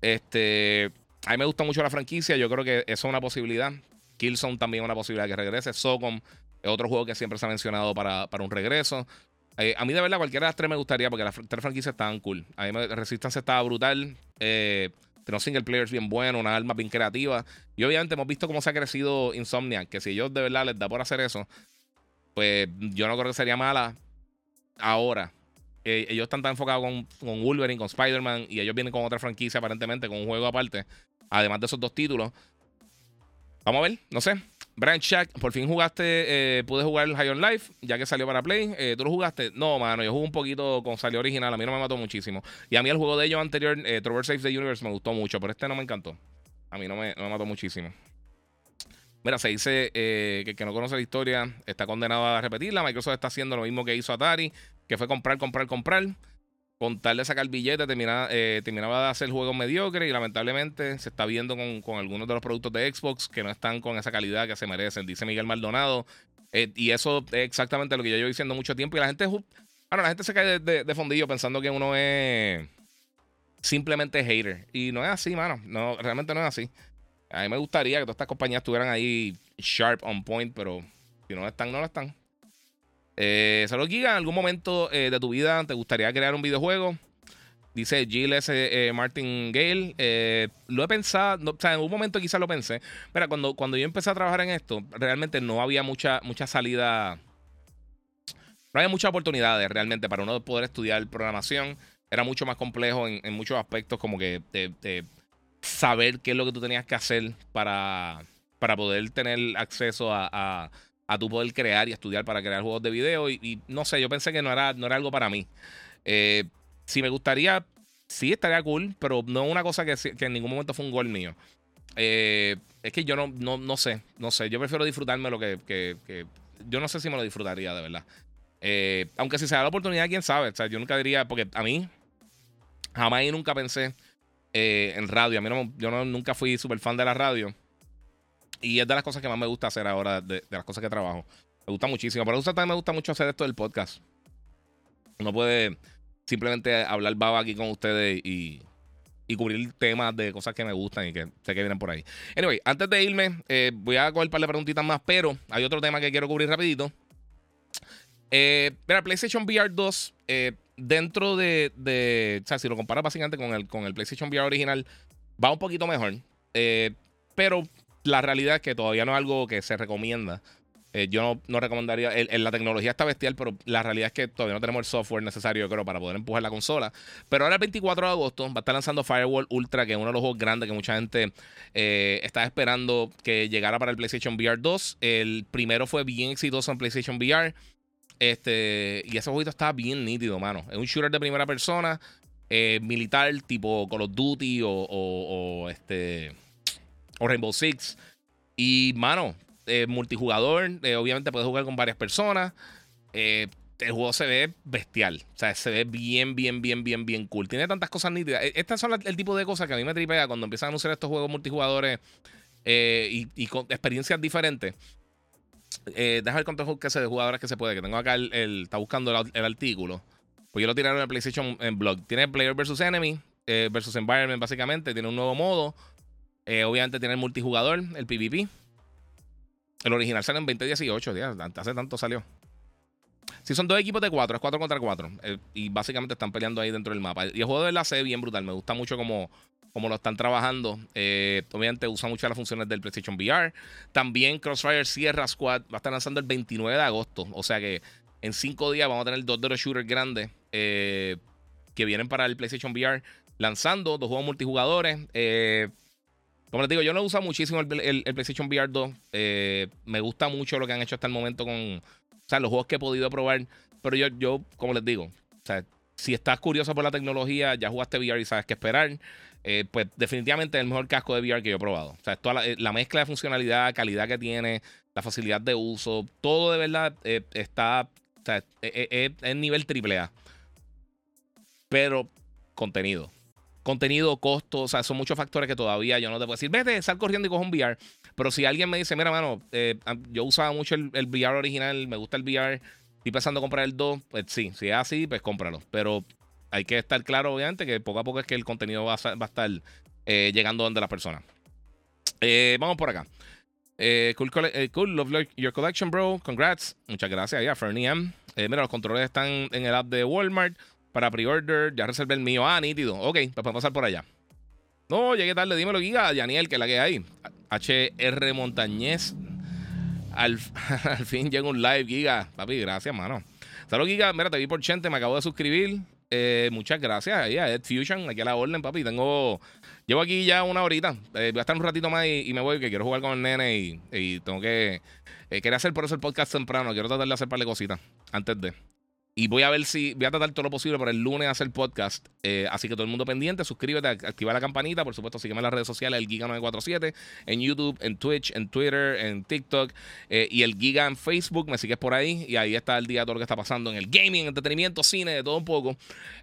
Speaker 1: Este, a mí me gusta mucho la franquicia. Yo creo que eso es una posibilidad. Killzone también es una posibilidad que regrese. Socom es otro juego que siempre se ha mencionado para, para un regreso. Eh, a mí, de verdad, cualquiera de las tres me gustaría porque las tres franquicias estaban cool. A mí Resistance estaba brutal. Eh, tenemos single players bien buenos, una arma bien creativa. Y obviamente hemos visto cómo se ha crecido Insomnia, que si ellos de verdad les da por hacer eso, pues yo no creo que sería mala ahora. Eh, ellos están tan enfocados con, con Wolverine, con Spider-Man, y ellos vienen con otra franquicia aparentemente, con un juego aparte, además de esos dos títulos. Vamos a ver, no sé. Brian Shack, por fin jugaste, eh, pude jugar el High on Life, ya que salió para Play. Eh, ¿Tú lo jugaste? No, mano, yo jugué un poquito con salió original, a mí no me mató muchísimo. Y a mí el juego de ellos anterior, eh, Trover Saves the Universe, me gustó mucho, pero este no me encantó. A mí no me, no me mató muchísimo. Mira, se dice eh, que el que no conoce la historia está condenado a repetirla. Microsoft está haciendo lo mismo que hizo Atari, que fue comprar, comprar, comprar con tal de sacar billete, terminaba, eh, terminaba de hacer juegos mediocres y lamentablemente se está viendo con, algunos de los productos de Xbox que no están con esa calidad que se merecen, dice Miguel Maldonado. Eh, y eso es exactamente lo que yo llevo diciendo mucho tiempo y la gente, bueno, la gente se cae de, fondillo pensando que uno es simplemente hater. Y no es así, mano. No, realmente no es así. A mí me gustaría que todas estas compañías estuvieran ahí sharp, on point, pero si no están, no lo están. Eh, Salud Giga, ¿en algún momento eh, de tu vida te gustaría crear un videojuego? Dice Gilles eh, Martin Gale. Eh, lo he pensado, o sea, en un momento quizás lo pensé. Mira, cuando, cuando yo empecé a trabajar en esto, realmente no había mucha, mucha salida. No había muchas oportunidades realmente para uno poder estudiar programación. Era mucho más complejo en, muchos aspectos, como que de, saber qué es lo que tú tenías que hacer para, para poder tener acceso a tu poder crear y estudiar para crear juegos de video. Y, no sé, yo pensé que no era, no era algo para mí. Eh, si me gustaría, sí estaría cool, pero no una cosa que, en ningún momento fue un gol mío. Eh, es que yo no, no, no, sé, no sé. Yo prefiero disfrutarme lo que, que, Yo no sé si me lo disfrutaría, de verdad. Eh, aunque si se da la oportunidad, quién sabe. O sea, yo nunca diría, porque a mí jamás y nunca pensé en radio. A mí no, yo no, nunca fui súper fan de la radio. Y es de las cosas que más me gusta hacer ahora, de, las cosas que trabajo. Me gusta muchísimo. Pero también me gusta mucho hacer esto del podcast. Uno puede simplemente hablar baba aquí con ustedes y, y cubrir temas de cosas que me gustan y que sé que vienen por ahí. Anyway, antes de irme, eh, voy a coger un par de preguntitas más, pero hay otro tema que quiero cubrir rapidito. Eh, mira, PlayStation VR 2, eh, dentro de, de, O sea, si lo comparas básicamente con el, con el PlayStation VR original, va un poquito mejor. Pero la realidad es que todavía no es algo que se recomienda. Eh, yo no, recomendaría. la tecnología está bestial, pero la realidad es que todavía no tenemos el software necesario, creo, para poder empujar la consola. Pero ahora el 24 de agosto va a estar lanzando Firewall Ultra, que es uno de los juegos grandes que mucha gente eh, está esperando que llegara para el PlayStation VR 2. El primero fue bien exitoso en PlayStation VR. Este, y ese jueguito está bien nítido, mano. Es un shooter de primera persona, eh, militar, tipo Call of Duty o este o Rainbow Six. Y, mano, eh, multijugador, eh, obviamente puedes jugar con varias personas. Eh, el juego se ve bestial. O sea, se ve bien, bien, bien, bien, bien cool. Tiene tantas cosas nítidas. Estas son el tipo de cosas que a mí me tripea cuando empiezan a anunciar estos juegos multijugadores y, con experiencias diferentes. Deja ver cuántos que se de jugadores que se puede. Que tengo acá el, está buscando el, artículo. Pues yo lo tiraron en el PlayStation en blog. Tiene Player versus Enemy versus Environment, básicamente. Tiene un nuevo modo. Eh, obviamente tiene el multijugador, el PvP. El original sale en 2018, días, hace tanto salió. Si son dos equipos de cuatro, es cuatro contra cuatro. Eh, y básicamente están peleando ahí dentro del mapa. Y el juego de la C bien brutal. Me gusta mucho como, como lo están trabajando. Eh, obviamente usa muchas las funciones del PlayStation VR. También Crossfire Sierra Squad va a estar lanzando el 29 de agosto. O sea que en cinco días vamos a tener dos de los shooters grandes que vienen para el PlayStation VR lanzando. Dos juegos multijugadores. Eh, como les digo, yo no uso muchísimo el, PlayStation VR 2. Eh, me gusta mucho lo que han hecho hasta el momento con los juegos que he podido probar. Pero yo, yo como les digo, si estás curioso por la tecnología, ya jugaste VR y sabes qué esperar, eh, pues definitivamente es el mejor casco de VR que yo he probado. O sea, toda la, la mezcla de funcionalidad, calidad que tiene, la facilidad de uso, todo de verdad eh, está, o sea, es nivel AAA. Pero contenido. Contenido, costo, o sea, son muchos factores que todavía yo no te puedo decir, vete, sal corriendo y coge un VR. Pero si alguien me dice, mira, mano, eh, yo usaba mucho el, VR original, me gusta el VR, estoy pensando en comprar el 2, pues sí, si es así, pues cómpralo. Pero hay que estar claro, obviamente, que poco a poco es que el contenido va a, estar eh, llegando donde las personas. Eh, vamos por acá. Cool, cool, love your collection, bro. Congrats. Muchas gracias. Ya, Fernie M. mira, los controles están en el app de Walmart para pre-order. Ya reservé el mío. Ah, nítido. Ok, pues podemos pasar por allá. No, llegué tarde. Dímelo, Giga. Daniel, que la que hay. HR Montañez. Al, al, fin llega un live, Giga. Papi, gracias, mano. Saludos, Giga. Mira, te vi por Chente, me acabo de suscribir. Eh, muchas gracias ahí a Ed Fusion, aquí a la orden, papi. Tengo. Llevo aquí ya una horita. Eh, voy a estar un ratito más y, me voy, que quiero jugar con el nene y, y tengo que. Eh, quería hacer por eso el podcast temprano. Quiero tratar de hacer un par de cositas antes de. Y voy a ver si voy a tratar todo lo posible para el lunes hacer podcast. Eh, así que todo el mundo pendiente, suscríbete, activa la campanita. Por supuesto, sígueme en las redes sociales, el Giga947, en YouTube, en Twitch, en Twitter, en TikTok eh, y el Giga en Facebook. Me sigues por ahí y ahí está el día todo lo que está pasando en el gaming, entretenimiento, cine, de todo un poco.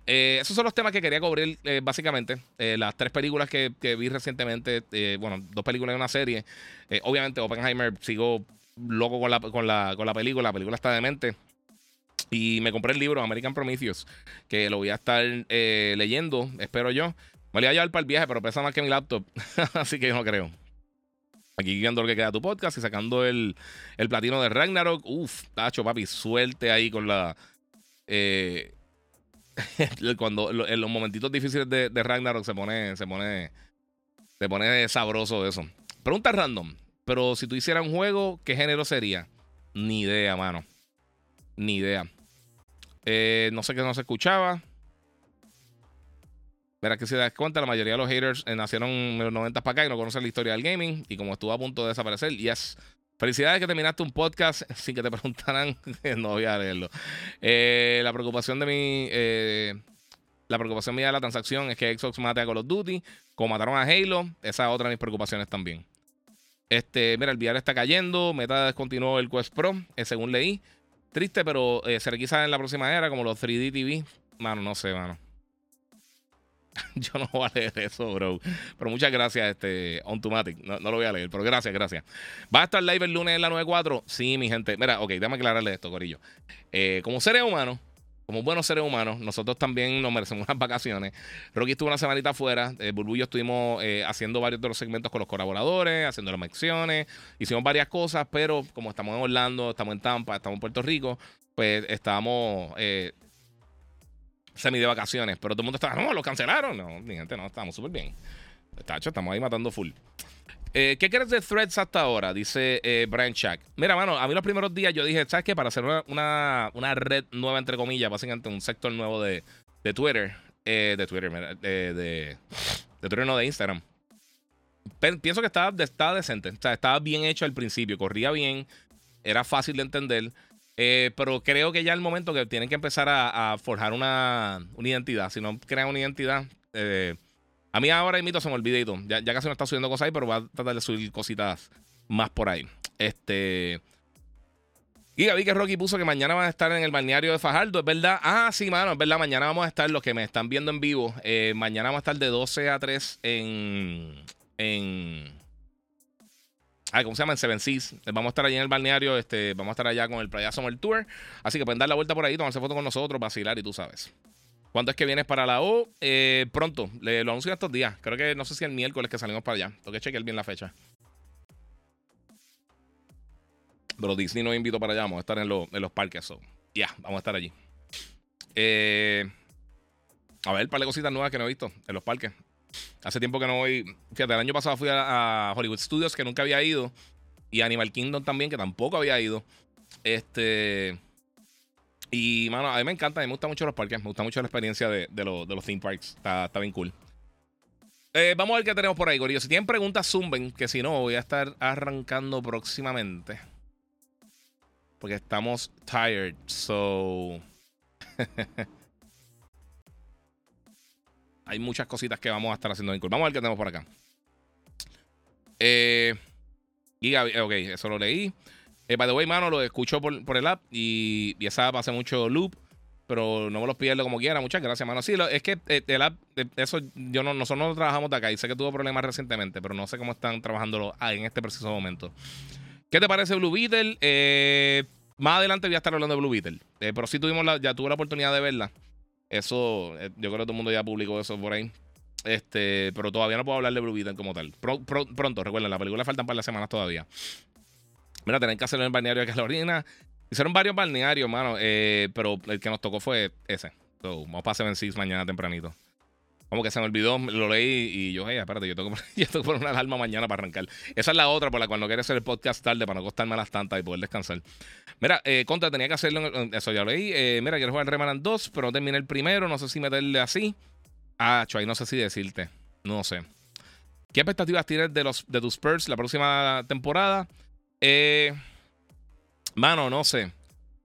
Speaker 1: Eh, esos son los temas que quería cubrir básicamente. las tres películas que, vi recientemente, bueno, dos películas y una serie. obviamente, Oppenheimer, sigo loco con la, con, la, con la película. La película está demente. Y me compré el libro American Prometheus, que lo voy a estar eh, leyendo, espero yo. Me lo voy a llevar para el viaje, pero pesa más que mi laptop. Así que yo no creo. Aquí viendo lo que queda tu podcast y sacando el, el platino de Ragnarok. Uf, tacho, papi, suelte ahí con la. Eh, cuando en los momentitos difíciles de, de, Ragnarok se pone, se pone. Se pone sabroso eso. Pregunta random. Pero si tú hicieras un juego, ¿qué género sería? Ni idea, mano. Ni idea. Eh, no sé qué no se escuchaba. Verá que si das cuenta, la mayoría de los haters eh, nacieron en los 90 para acá y no conocen la historia del gaming. Y como estuvo a punto de desaparecer, yes. Felicidades que terminaste un podcast sin que te preguntaran. no voy a leerlo. Eh, la preocupación de mi. la preocupación mía de la transacción es que Xbox mate a Call of Duty. Como mataron a Halo, esa es otra de mis preocupaciones también. Este, mira, el VR está cayendo. Meta descontinuó el Quest Pro, según leí. Triste, pero eh, se requisa en la próxima era, como los 3D TV. Mano, no sé, mano. Yo no voy a leer eso, bro. Pero muchas gracias, este, Ontomatic. No, no lo voy a leer, pero gracias, gracias. ¿Va a estar live el lunes en la 94? Sí, mi gente. Mira, ok, déjame aclararle esto, Corillo. Eh, como seres humanos, como buenos seres humanos, nosotros también nos merecemos unas vacaciones. Rocky estuvo una semanita afuera. Eh, estuvimos eh, haciendo varios de los segmentos con los colaboradores, haciendo las menciones. Hicimos varias cosas, pero como estamos en Orlando, estamos en Tampa, estamos en Puerto Rico, pues estábamos eh, semi de vacaciones. Pero todo el mundo estaba, no, lo cancelaron. No, mi gente, no, estamos súper bien. Tacho, estamos ahí matando full. Eh, ¿Qué crees de Threads hasta ahora? Dice eh, Brian Chuck. Mira, mano, a mí los primeros días yo dije, ¿sabes qué? Para hacer una, una, red nueva, entre comillas, básicamente un sector nuevo de, de Twitter, eh, de Twitter, de, de, Twitter, no de Instagram. pienso que estaba, estaba decente, o sea, estaba bien hecho al principio, corría bien, era fácil de entender. pero creo que ya el momento que tienen que empezar a, forjar una, una, identidad. Si no crean una identidad, eh, a mí ahora mito se me olvidó Ya, ya casi no está subiendo cosas ahí, pero va a tratar de subir cositas más por ahí. Este. Y vi que Rocky puso que mañana van a estar en el balneario de Fajardo, ¿es verdad? Ah, sí, mano, es verdad. Mañana vamos a estar, los que me están viendo en vivo, eh, mañana vamos a estar de 12 a 3 en. en Ay, ¿cómo se llama? En Seven Seas. Vamos a estar allí en el balneario. Este, vamos a estar allá con el Playa Summer Tour. Así que pueden dar la vuelta por ahí, tomarse fotos con nosotros, vacilar y tú sabes. ¿Cuándo es que vienes para la O? Eh, pronto, lo anuncio estos días. Creo que no sé si el miércoles que salimos para allá. Tengo que chequear bien la fecha. Pero Disney nos invitó para allá. Vamos a estar en, los parques. ya, vamos a estar allí. Eh, a ver, un par de cositas nuevas que no he visto en los parques. Hace tiempo que no voy. Fíjate, el año pasado fui a, a Hollywood Studios, que nunca había ido. Y Animal Kingdom también, que tampoco había ido. Este. Y, mano, a mí me encanta, a mí me gustan mucho los parques, me gusta mucho la experiencia de, de, de los theme parks. Está, está bien cool. Eh, vamos a ver qué tenemos por ahí, Gorillo. Si tienen preguntas, zumben, que si no, voy a estar arrancando próximamente. Porque estamos tired, so. hay muchas cositas que vamos a estar haciendo en Vamos a ver qué tenemos por acá. Eh, Giga, ok, eso lo leí. Eh, by the way, mano, lo escucho por, el app y, esa app hace mucho loop, pero no me los pierdo como quiera. Muchas gracias, mano. Sí, es que eh, el app, eh, eso yo no, nosotros no trabajamos de acá y sé que tuvo problemas recientemente, pero no sé cómo están trabajando en este preciso momento. ¿Qué te parece Blue Beetle? Eh, más adelante voy a estar hablando de Blue Beetle, pero sí tuvimos la, ya tuve la oportunidad de verla. Eso, yo creo que todo el mundo ya publicó eso por ahí. Este, pero todavía no puedo hablar de Blue Beetle como tal. pronto, recuerden, la película faltan para las semanas todavía. Mira, tienen que hacerlo en el balneario de Carolina. Hicieron varios balnearios, mano. Eh, pero el que nos tocó fue ese. vamos para Seven Six mañana tempranito. Como que se me olvidó, lo leí y yo, hey, espérate, yo tengo, yo tengo que poner una alarma mañana para arrancar. Esa es la otra por la cual no quiero hacer el podcast tarde para no costarme las tantas y poder descansar. Mira, eh, Contra, tenía que hacerlo, eso ya lo leí. Eh, mira, quiero jugar el Remnant 2, pero no terminé el primero, no sé si meterle así. Ah, ahí no sé si decirte, no sé. ¿Qué expectativas tienes de, los, de tus Spurs la próxima temporada? Eh, mano, no sé.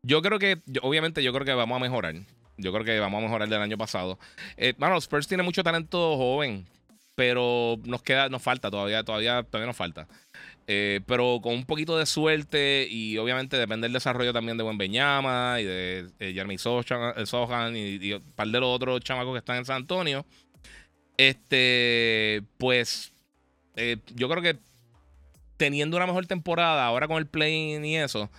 Speaker 1: Yo creo que, obviamente, yo creo que vamos a mejorar. Yo creo que vamos a mejorar del año pasado. Eh, mano, Spurs tiene mucho talento joven, pero nos queda, nos falta todavía, todavía, todavía nos falta. Eh, pero con un poquito de suerte y obviamente depende del desarrollo también de Buen Beñama y de eh, Jeremy Sohan, y, un par de los otros chamacos que están en San Antonio. Este, pues, yo creo que teniendo una mejor temporada, ahora con el play-in y eso,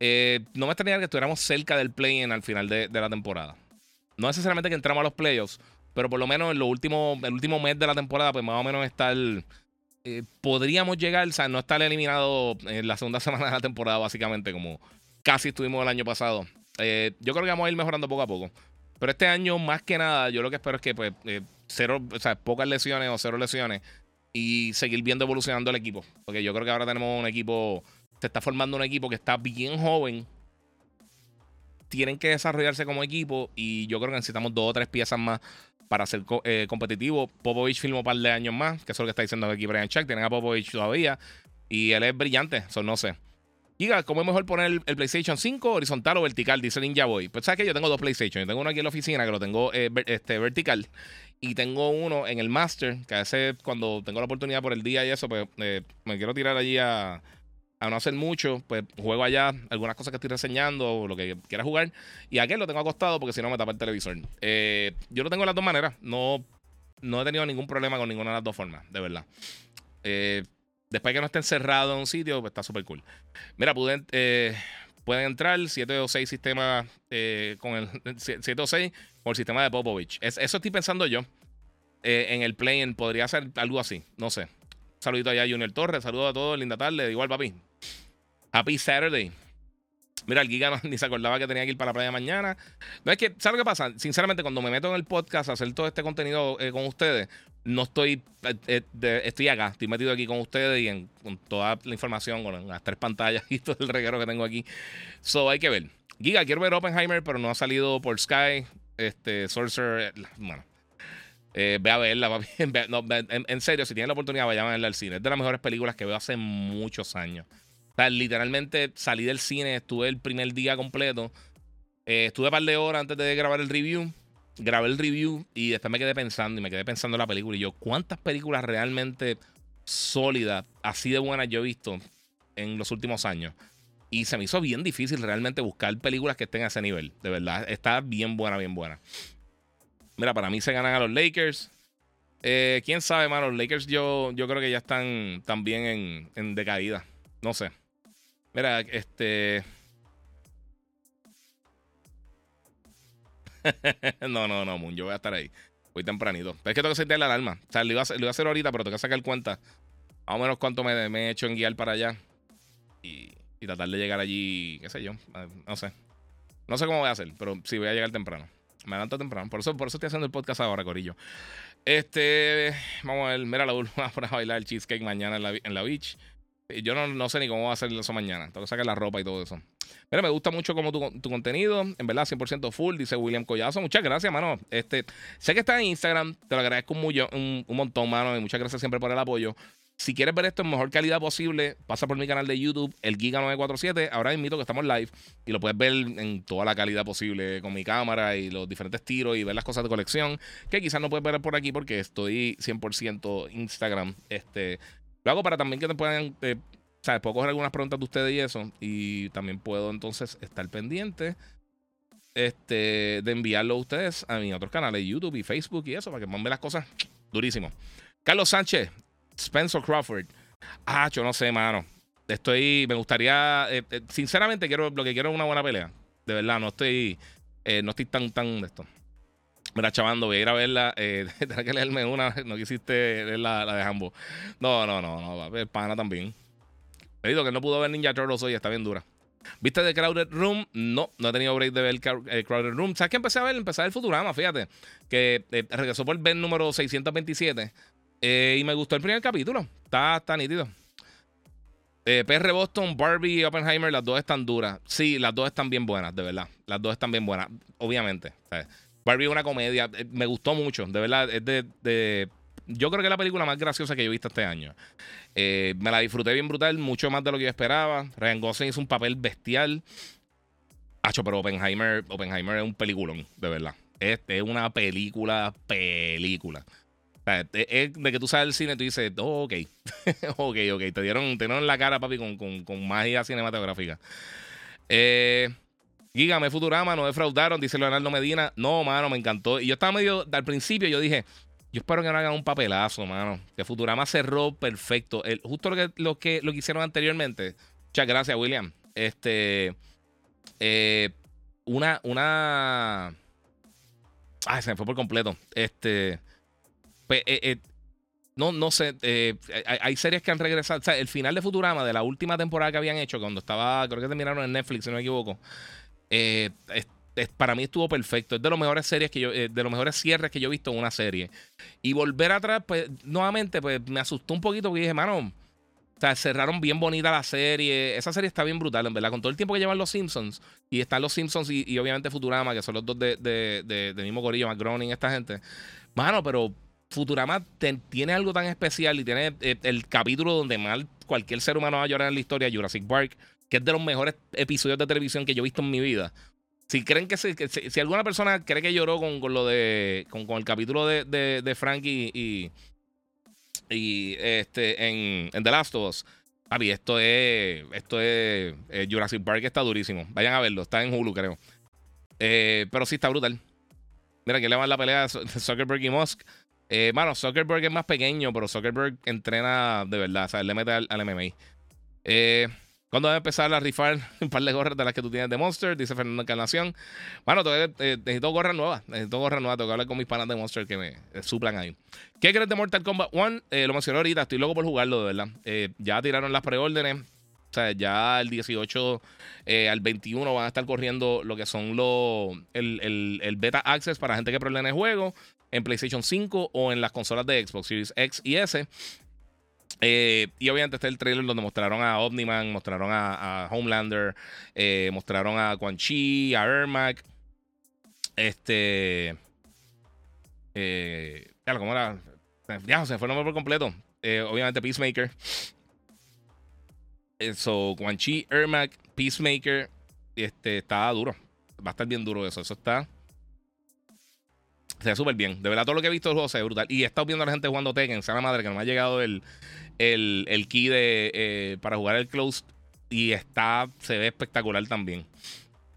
Speaker 1: eh, no me extrañaría que estuviéramos cerca del play-in al final de, la temporada. No necesariamente que entramos a los playoffs, pero por lo menos en lo último, el último mes de la temporada, pues más o menos estar. Eh, podríamos llegar, o sea, no estar eliminado en la segunda semana de la temporada, básicamente, como casi estuvimos el año pasado. Eh, yo creo que vamos a ir mejorando poco a poco. Pero este año, más que nada, yo lo que espero es que, pues, cero, o sea, pocas lesiones o cero lesiones y seguir viendo evolucionando el equipo. Porque yo creo que ahora tenemos un equipo, se está formando un equipo que está bien joven. Tienen que desarrollarse como equipo y yo creo que necesitamos dos o tres piezas más para ser eh, competitivo. Popovich firmó un par de años más, que eso es lo que está diciendo aquí Brian Chuck. Tienen a Popovich todavía y él es brillante, eso no sé. Diga, ¿cómo es mejor poner el, PlayStation 5 horizontal o vertical? Dice Ninja Boy. Pues sabes que yo tengo dos PlayStation. Yo tengo uno aquí en la oficina que lo tengo eh, este, vertical. Y tengo uno en el Master, que a veces cuando tengo la oportunidad por el día y eso, pues eh, me quiero tirar allí a, a, no hacer mucho, pues juego allá algunas cosas que estoy reseñando o lo que quiera jugar. Y aquel lo tengo acostado porque si no me tapa el televisor. Eh, yo lo tengo de las dos maneras. No, no he tenido ningún problema con ninguna de las dos formas, de verdad. Eh, después que no esté encerrado en un sitio, pues está súper cool. Mira, pueden, pueden entrar 7 o 6 sistemas con el 7 o 6 por el sistema de Popovich. eso estoy pensando yo. Eh, en el play podría ser algo así. No sé. Saludito allá a Junior Torres. Saludos a todos. Linda tarde. Igual, papi. Happy Saturday. Mira, el Giga ni se acordaba que tenía que ir para la playa mañana. No es que, ¿sabes que pasa? Sinceramente, cuando me meto en el podcast a hacer todo este contenido eh, con ustedes, no estoy, eh, estoy acá, estoy metido aquí con ustedes y en, con toda la información, con las tres pantallas y todo el reguero que tengo aquí. So, hay que ver. Giga, quiero ver Oppenheimer, pero no ha salido por Sky este, Sorcerer, bueno. Eh, ve a verla, papi. en, serio, si tienen la oportunidad, vayan a verla al cine. Es de las mejores películas que veo hace muchos años. O sea, literalmente salí del cine, estuve el primer día completo. Eh, estuve un par de horas antes de grabar el review. Grabé el review y después me quedé pensando y me quedé pensando en la película. Y yo, ¿cuántas películas realmente sólidas, así de buenas yo he visto en los últimos años? Y se me hizo bien difícil realmente buscar películas que estén a ese nivel. De verdad, está bien buena, bien buena. Mira, para mí se ganan a los Lakers. Eh, Quién sabe, mano. Los Lakers yo, yo creo que ya están también en, en decaída. No sé. Mira, este. no, no, no, Moon. Yo voy a estar ahí. Voy tempranito. Pero es que tengo que sentir la alarma. O sea, lo iba, a, lo a hacer ahorita, pero tengo que sacar cuenta. Más o menos cuánto me, me he hecho en guiar para allá. Y y tratar de llegar allí, qué sé yo, no sé. No sé cómo voy a hacer, pero sí voy a llegar temprano. Me adelanto temprano. Por eso, por eso estoy haciendo el podcast ahora, Corillo. Este, vamos a ver, mira la última para bailar el cheesecake mañana en la, en la beach. Yo no, no, sé ni cómo va a hacer eso mañana. Tengo que sacar la ropa y todo eso. Mira, me gusta mucho como tu, tu, contenido. En verdad, 100% full, dice William Collazo. Muchas gracias, mano. Este, sé que está en Instagram. Te lo agradezco un, un, un montón, mano. Y muchas gracias siempre por el apoyo. Si quieres ver esto en mejor calidad posible, pasa por mi canal de YouTube, el Giga947. Ahora invito que estamos live y lo puedes ver en toda la calidad posible con mi cámara y los diferentes tiros y ver las cosas de colección que quizás no puedes ver por aquí porque estoy 100% Instagram. Este, lo hago para también que te puedan, eh, ¿sabes? Puedo coger algunas preguntas de ustedes y eso. Y también puedo entonces estar pendiente este, de enviarlo a ustedes a mis otros canales, YouTube y Facebook y eso, para que pongan las cosas durísimo. Carlos Sánchez, Spencer Crawford. Ah, yo no sé, mano. Estoy, me gustaría, eh, eh, sinceramente quiero, lo que quiero es una buena pelea. De verdad, no estoy, eh, no estoy tan, tan de esto. Mira, chavando, voy a ir a verla. Eh, que leerme una. No quisiste leer la, la de Hambo. No, no, no, no. Ver pana también. He dicho que no pudo ver Ninja Turtles hoy, está bien dura. ¿Viste The Crowded Room? No, no he tenido break de ver Crowded Room. ¿Sabes qué empecé a ver? Empecé a ver Futurama, fíjate. Que regresó por el número 627. Eh, y me gustó el primer capítulo. Está, está nítido. Eh, PR Boston, Barbie y Oppenheimer, las dos están duras. Sí, las dos están bien buenas, de verdad. Las dos están bien buenas, obviamente. Barbie es una comedia. Eh, me gustó mucho, de verdad. Es de, Yo creo que es la película más graciosa que yo he visto este año. me la disfruté bien brutal, mucho más de lo que yo esperaba. Ryan Gosling hizo un papel bestial. Hacho, pero Oppenheimer, Oppenheimer es un peliculón, de verdad. Es, es una película, película es de que tú sales del cine y tú dices, oh, ok, ok, ok, te dieron, te dieron la cara, papi, con, con, con magia cinematográfica. Eh, Gígame Futurama, no defraudaron, dice Leonardo Medina. No, mano, me encantó. Y yo estaba medio, al principio yo dije, yo espero que no hagan un papelazo, mano. Que Futurama cerró perfecto. Justo lo que, lo que, lo que hicieron anteriormente. Muchas gracias, William. Este, eh, una, una... Ay, se me fue por completo. Este... Pues, eh, eh, no, no sé. Hay, series que han regresado. O sea, el final de Futurama, de la última temporada que habían hecho, cuando estaba, creo que terminaron en Netflix, si no me equivoco. Para mí estuvo perfecto. Es de los mejores series que yo, de los mejores cierres que yo he visto en una serie. Y volver atrás, pues, nuevamente, pues me asustó un poquito porque dije, mano. Cerraron bien bonita la serie. Esa serie está bien brutal, en verdad. Con todo el tiempo que llevan los Simpsons. Y están los Simpsons y, obviamente Futurama, que son los dos de, de, de, del mismo McGroning, esta gente. Mano, pero Futurama tiene algo tan especial y tiene eh, el capítulo donde mal cualquier ser humano va a llorar en la historia, Jurassic Park, que es de los mejores episodios de televisión que yo he visto en mi vida. Si creen que, si, alguna persona cree que lloró con, lo de con, el capítulo de, de, Frankie y, y, este en, The Last of Us, papi, esto es esto es eh, Jurassic Park está durísimo. Vayan a verlo, está en Hulu, creo. Eh, pero sí está brutal. Mira, que le van la pelea de Zuckerberg y Musk. Eh, mano, Zuckerberg es más pequeño, pero Zuckerberg entrena de verdad. O sea, él le mete al, MMA. Eh, ¿Cuándo va a empezar a rifar un par de gorras de las que tú tienes de Monster? Dice Fernando Encarnación. Bueno, eh, necesito gorras nuevas. Necesito gorras nuevas. Tengo que hablar con mis panas de Monster que me eh, suplan ahí. ¿Qué crees de Mortal Kombat 1? Eh, lo mencioné ahorita. Estoy loco por jugarlo, de verdad. ya tiraron las preórdenes. O sea, ya el 18 al 21 van a estar corriendo lo que son los el, el, el, beta access para gente que problema el juego en PlayStation 5 o en las consolas de Xbox Series X y S. Eh, y obviamente está el trailer donde mostraron a Omniman, mostraron a, Homelander, eh, mostraron a Quan Chi, a Ermac. Este. Eh, ¿cómo era? Ya, se fue el nombre por completo. obviamente Peacemaker. Eso, Quan Chi, Ermac, Peacemaker. Este, está duro. Va a estar bien duro eso. Eso está se ve súper bien. De verdad, todo lo que he visto del juego se ve brutal. Y he estado viendo a la gente jugando Tekken. Sea la madre que no me ha llegado el, el, key de, eh, para jugar el Close. Y está, se ve espectacular también.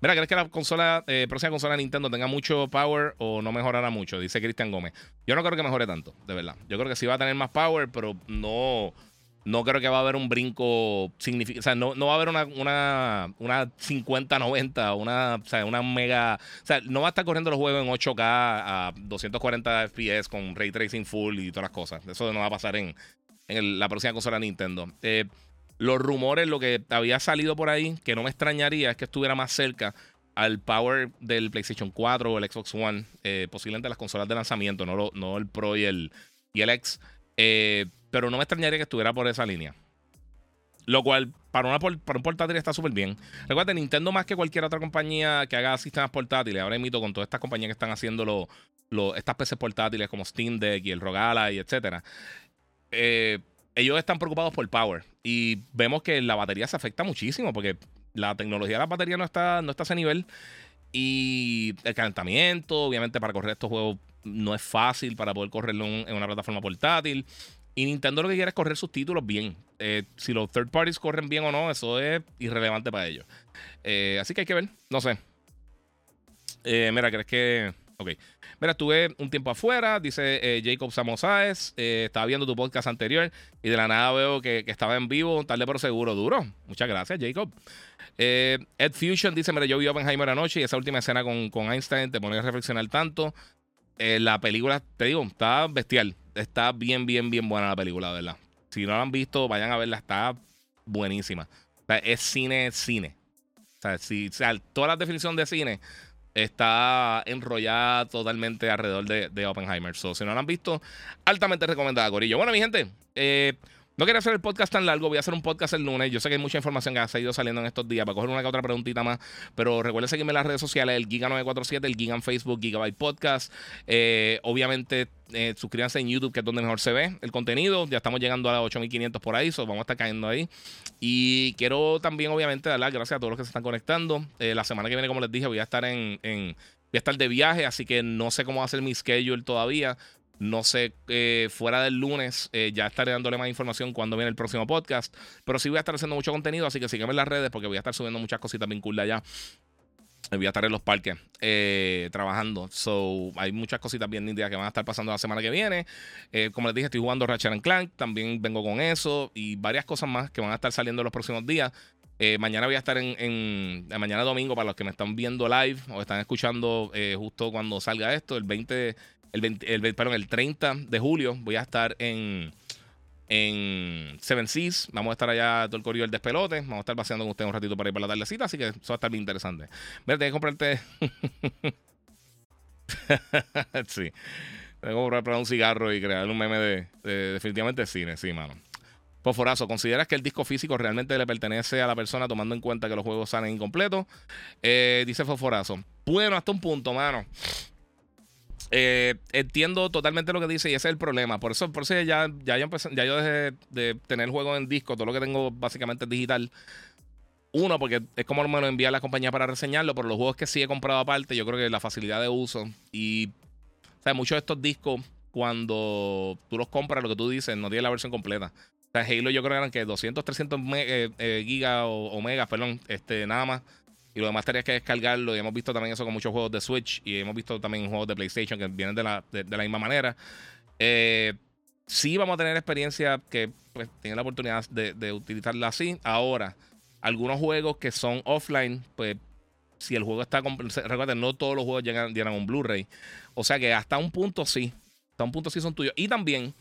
Speaker 1: Mira, ¿crees que la consola, eh, próxima consola de Nintendo tenga mucho power o no mejorará mucho? Dice Cristian Gómez. Yo no creo que mejore tanto, de verdad. Yo creo que sí va a tener más power, pero no no creo que va a haber un brinco significativo. O sea, no, va a haber una, una, una 50-90, una, o sea, una mega. O sea, no va a estar corriendo los juegos en 8K a 240 FPS con ray tracing full y todas las cosas. Eso no va a pasar en, en la próxima consola Nintendo. Eh, los rumores, lo que había salido por ahí, que no me extrañaría, es que estuviera más cerca al power del PlayStation 4 o el Xbox One, eh, posiblemente las consolas de lanzamiento, no, no el Pro y el, y el X. Eh, pero no me extrañaría que estuviera por esa línea. Lo cual, para, una, para un portátil está súper bien. Recuerda, Nintendo más que cualquier otra compañía que haga sistemas portátiles, ahora imito con todas estas compañías que están haciendo estas PCs portátiles como Steam Deck y el Rogala y etcétera. Eh, ellos están preocupados por power. Y vemos que la batería se afecta muchísimo porque la tecnología de la batería no está, no está a ese nivel. Y el calentamiento, obviamente, para correr estos juegos no es fácil para poder correrlo en una plataforma portátil. Y Nintendo lo que quiere es correr sus títulos bien. Eh, si los third parties corren bien o no, eso es irrelevante para ellos. Eh, así que hay que ver, no sé. Eh, mira, ¿crees que Ok. Mira, estuve un tiempo afuera, dice Jacob Samosaes. Estaba viendo tu podcast anterior y de la nada veo que, estaba en vivo, tarde pero seguro, duro. Muchas gracias, Jacob. Ed Fusion dice: Mira, yo vi Oppenheimer anoche y esa última escena con, con Einstein te pone a reflexionar tanto. La película, te digo, está bestial. Está bien, bien, bien buena la película, ¿verdad? Si no la han visto, vayan a verla, está buenísima. Es cine, cine. O sea, si, sea, toda la definición de cine está enrollada totalmente alrededor de, de Oppenheimer. So, si no lo han visto, altamente recomendada, Corillo. Bueno, mi gente, eh, no quería hacer el podcast tan largo, voy a hacer un podcast el lunes. Yo sé que hay mucha información que ha seguido saliendo en estos días para coger una que otra preguntita más, pero recuerden seguirme en las redes sociales, el Giga947, el Giga en Facebook, Gigabyte Podcast. Eh, obviamente, eh, suscríbanse en YouTube, que es donde mejor se ve el contenido. Ya estamos llegando a los 8500 por ahí, so vamos a estar cayendo ahí. Y quiero también, obviamente, dar las gracias a todos los que se están conectando. Eh, la semana que viene, como les dije, voy a estar en, en voy a estar de viaje, así que no sé cómo va a ser mi schedule todavía. No sé, eh, fuera del lunes, eh, ya estaré dándole más información cuando viene el próximo podcast. Pero sí voy a estar haciendo mucho contenido, así que sígueme en las redes porque voy a estar subiendo muchas cositas bien cool de allá. Voy a estar en los parques eh, trabajando. So, hay muchas cositas bien nítidas que van a estar pasando la semana que viene. como les dije, estoy jugando Ratchet Clank. También vengo con eso. Y varias cosas más que van a estar saliendo en los próximos días. mañana voy a estar en, en, Mañana domingo, para los que me están viendo live o están escuchando justo cuando salga esto, el 20 el, el, perdón, el 30 de julio voy a estar en, en Seven Seas. Vamos a estar allá todo el corrido del despelote. Vamos a estar paseando con ustedes un ratito para ir para la tardecita. Así que eso va a estar bien interesante. Mira, tengo que comprarte. sí. Tengo que comprar un cigarro y crear un meme de, definitivamente cine. Sí, mano. Fosforazo, ¿consideras que el disco físico realmente le pertenece a la persona tomando en cuenta que los juegos salen incompletos? Eh, dice Fosforazo. Bueno, hasta un punto, mano. Eh, entiendo totalmente lo que dice y ese es el problema. Por eso, por eso ya, ya, yo, ya yo dejé de tener juegos en disco. Todo lo que tengo básicamente es digital. Uno, porque es como me lo envía la compañía para reseñarlo, pero los juegos que sí he comprado aparte, yo creo que la facilidad de uso y o muchos de estos discos, cuando tú los compras, lo que tú dices, no tiene la versión completa. O sea, Halo yo creo que eran que 200, 300 eh, eh, gigas o, o, megas, perdón, este, nada más. Y lo demás tenías que descargarlo. Y hemos visto también eso con muchos juegos de Switch. Y hemos visto también juegos de PlayStation que vienen de la, de, la misma manera. Eh, sí vamos a tener experiencia que pues, tienen la oportunidad de, de, utilizarla así. Ahora, algunos juegos que son offline, pues si el juego está... Recuerden, no todos los juegos llegan, llegan a un Blu-ray. O sea que hasta un punto sí. Hasta un punto sí son tuyos. Y también,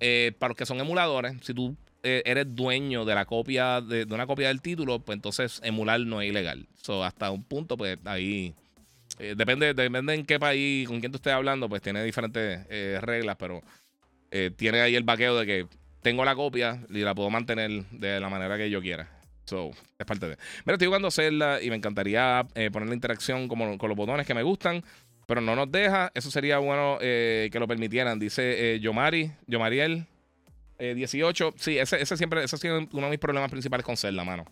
Speaker 1: eh, para los que son emuladores, si tú eres dueño de la copia, de, una copia del título, pues entonces emular no es ilegal. So, hasta un punto, pues ahí. Eh, depende, depende en qué país, con quién tú estés hablando, pues tiene diferentes eh, reglas, pero tiene ahí el vaqueo de que tengo la copia y la puedo mantener de la manera que yo quiera. So, es parte de. Mira, estoy jugando Zelda y me encantaría poner la interacción como, con los botones que me gustan, pero no nos deja. Eso sería bueno que lo permitieran, dice Yomari, Yomariel. 18, eh, sí, ese, ese siempre ese ha sido uno de mis problemas principales con Zelda, mano.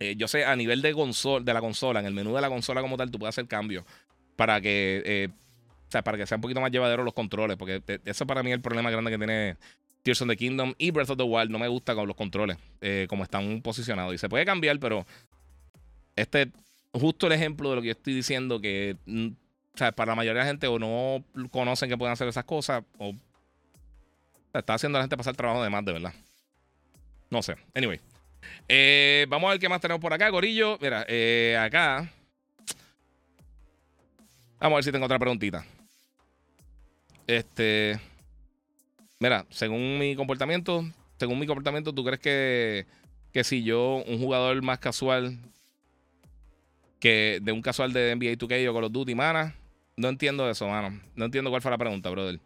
Speaker 1: Eh, yo sé, a nivel de, console, de la consola, en el menú de la consola como tal, tú puedes hacer cambios para que, eh, sea, para que sea un poquito más llevadero los controles, porque eso para mí es el problema grande que tiene Tears of the Kingdom y Breath of the Wild. No me gusta con los controles, como están posicionados. Y se puede cambiar, pero este justo el ejemplo de lo que yo estoy diciendo, que mm, o sea, para la mayoría de la gente o no conocen que pueden hacer esas cosas, o Está haciendo a la gente pasar trabajo de más, de verdad. No sé. Anyway. Eh, vamos a ver qué más tenemos por acá, Gorillo. Mira, eh, acá. Vamos a ver si tengo otra preguntita. Este. Mira, según mi comportamiento, según mi comportamiento, ¿tú crees que, que si yo, un jugador más casual que de un casual de NBA 2K o Call of Duty, mana? No entiendo eso, mano. No entiendo cuál fue la pregunta, brother.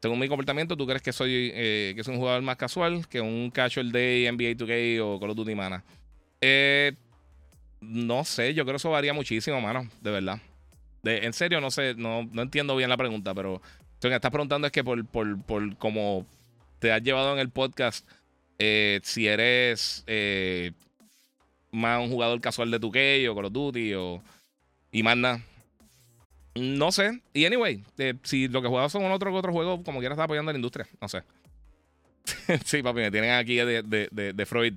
Speaker 1: Según mi comportamiento, ¿tú crees que soy, eh, que soy un jugador más casual que un casual de NBA 2K o Call of Duty, mana? Eh, no sé, yo creo que eso varía muchísimo, mano, de verdad. De, en serio, no sé, no, no entiendo bien la pregunta, pero lo que estás preguntando es que por, por, por como te has llevado en el podcast. Eh, si eres eh, más un jugador casual de 2K o Call of Duty o, y más. No sé. Y anyway, eh, si lo que juegas son otro juego, como quiera, está apoyando a la industria. No sé. sí, papi, me tienen aquí de, de, de, Freud.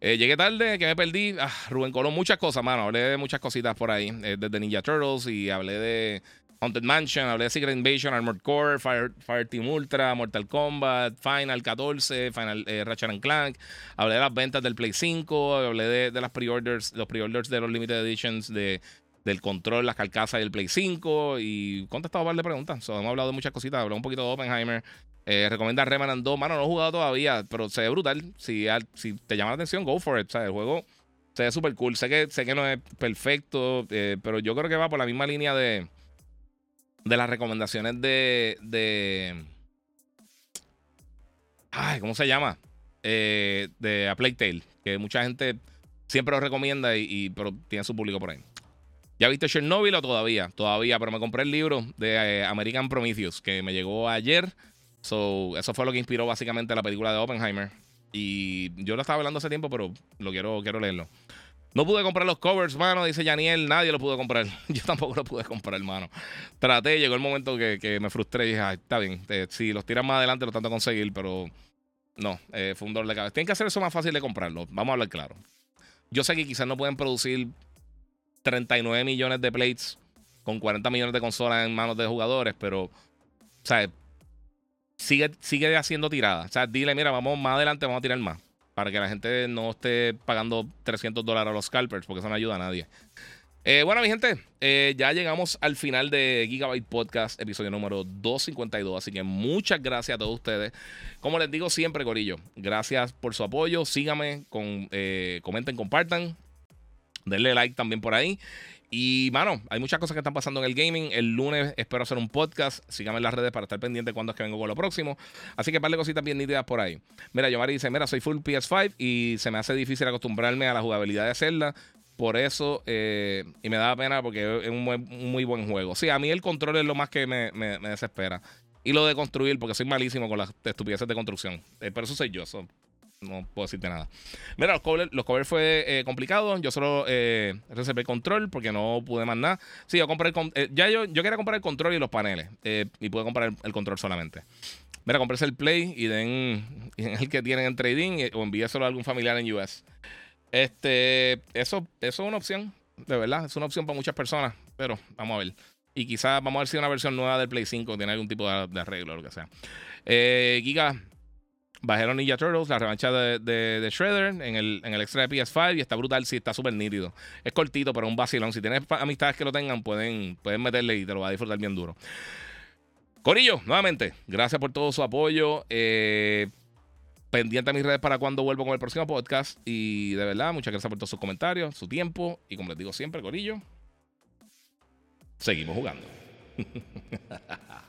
Speaker 1: Eh, llegué tarde, que me perdí. Ah, Rubén Colón, muchas cosas, mano. Hablé de muchas cositas por ahí. Eh, desde Ninja Turtles y hablé de Haunted Mansion, hablé de Secret Invasion, Armored Core, Fire, Fire Team Ultra, Mortal Kombat, Final 14, Final eh, Ratchet and Clank. Hablé de las ventas del Play 5, hablé de, de las pre-orders, los pre-orders de los Limited Editions de del control, las carcasas del Play 5 y contestado un par de preguntas. hemos hablado de muchas cositas, hablé un poquito de Oppenheimer. Eh, recomienda Remnant 2. Mano, no he jugado todavía, pero se ve brutal. Si, si te llama la atención, go for it. el juego se ve súper cool. Sé que, sé que no es perfecto, eh, pero yo creo que va por la misma línea de, de las recomendaciones de, de. Ay, ¿cómo se llama? Eh, de A Plague Tale, que mucha gente siempre lo recomienda, y, pero tiene su público por ahí. ¿Ya viste Chernobyl o todavía? Todavía, pero me compré el libro de eh, American Prometheus, que me llegó ayer. So, eso fue lo que inspiró básicamente la película de Oppenheimer. Y yo lo estaba hablando hace tiempo, pero lo quiero, quiero leerlo. No pude comprar los covers, mano, dice Janiel. Nadie lo pudo comprar. Yo tampoco lo pude comprar, hermano. Traté, llegó el momento que, me frustré y dije, está bien. si los tiran más adelante, lo tanto conseguir, pero no, eh, fue un dolor de cabeza. Tienen que hacer eso más fácil de comprarlo. Vamos a hablar claro. Yo sé que quizás no pueden producir 39 millones de plates con 40 millones de consolas en manos de jugadores, pero, o sea, sigue, sigue haciendo tiradas. O sea, dile, mira, vamos más adelante, vamos a tirar más. Para que la gente no esté pagando 300 dólares a los scalpers, porque eso no ayuda a nadie. Eh, bueno, mi gente, eh, ya llegamos al final de Gigabyte Podcast, episodio número 252. Así que muchas gracias a todos ustedes. Como les digo siempre, Corillo, gracias por su apoyo. Síganme, con, eh, comenten, compartan. Denle like también por ahí. Y, mano, hay muchas cosas que están pasando en el gaming. El lunes espero hacer un podcast. Síganme en las redes para estar pendiente cuando es que vengo con lo próximo. Así que par de cositas bien nítidas por ahí. Mira, Yomari dice: Mira, soy full PS5 y se me hace difícil acostumbrarme a la jugabilidad de hacerla. Por eso, eh, y me da pena porque es un muy, buen juego. Sí, a mí el control es lo más que me, desespera. Y lo de construir, porque soy malísimo con las estupideces de construcción. Eh, pero eso soy yo no puedo decirte nada. Mira, los covers, los covers fue eh, complicado. Yo solo eh, reservé el control porque no pude más nada. Sí, yo compré el eh, ya yo, yo quería comprar el control y los paneles. Eh, y pude comprar el, control solamente. Mira, compré el Play y den, el que tienen en trading o envíeselo a algún familiar en US. Este, eso, eso es una opción, de verdad. Es una opción para muchas personas. Pero vamos a ver. Y quizás vamos a ver si una versión nueva del Play 5 tiene algún tipo de, arreglo o lo que sea. Giga, Bajaron Ninja Turtles, la revancha de, de, Shredder en el, en el extra de PS5 y está brutal, sí, está súper nítido. Es cortito, pero un vacilón. Si tienes amistades que lo tengan, pueden, pueden meterle y te lo va a disfrutar bien duro. Corillo, nuevamente, gracias por todo su apoyo. Eh, pendiente a mis redes para cuando vuelvo con el próximo podcast. Y de verdad, muchas gracias por todos sus comentarios, su tiempo. Y como les digo siempre, Corillo, seguimos jugando.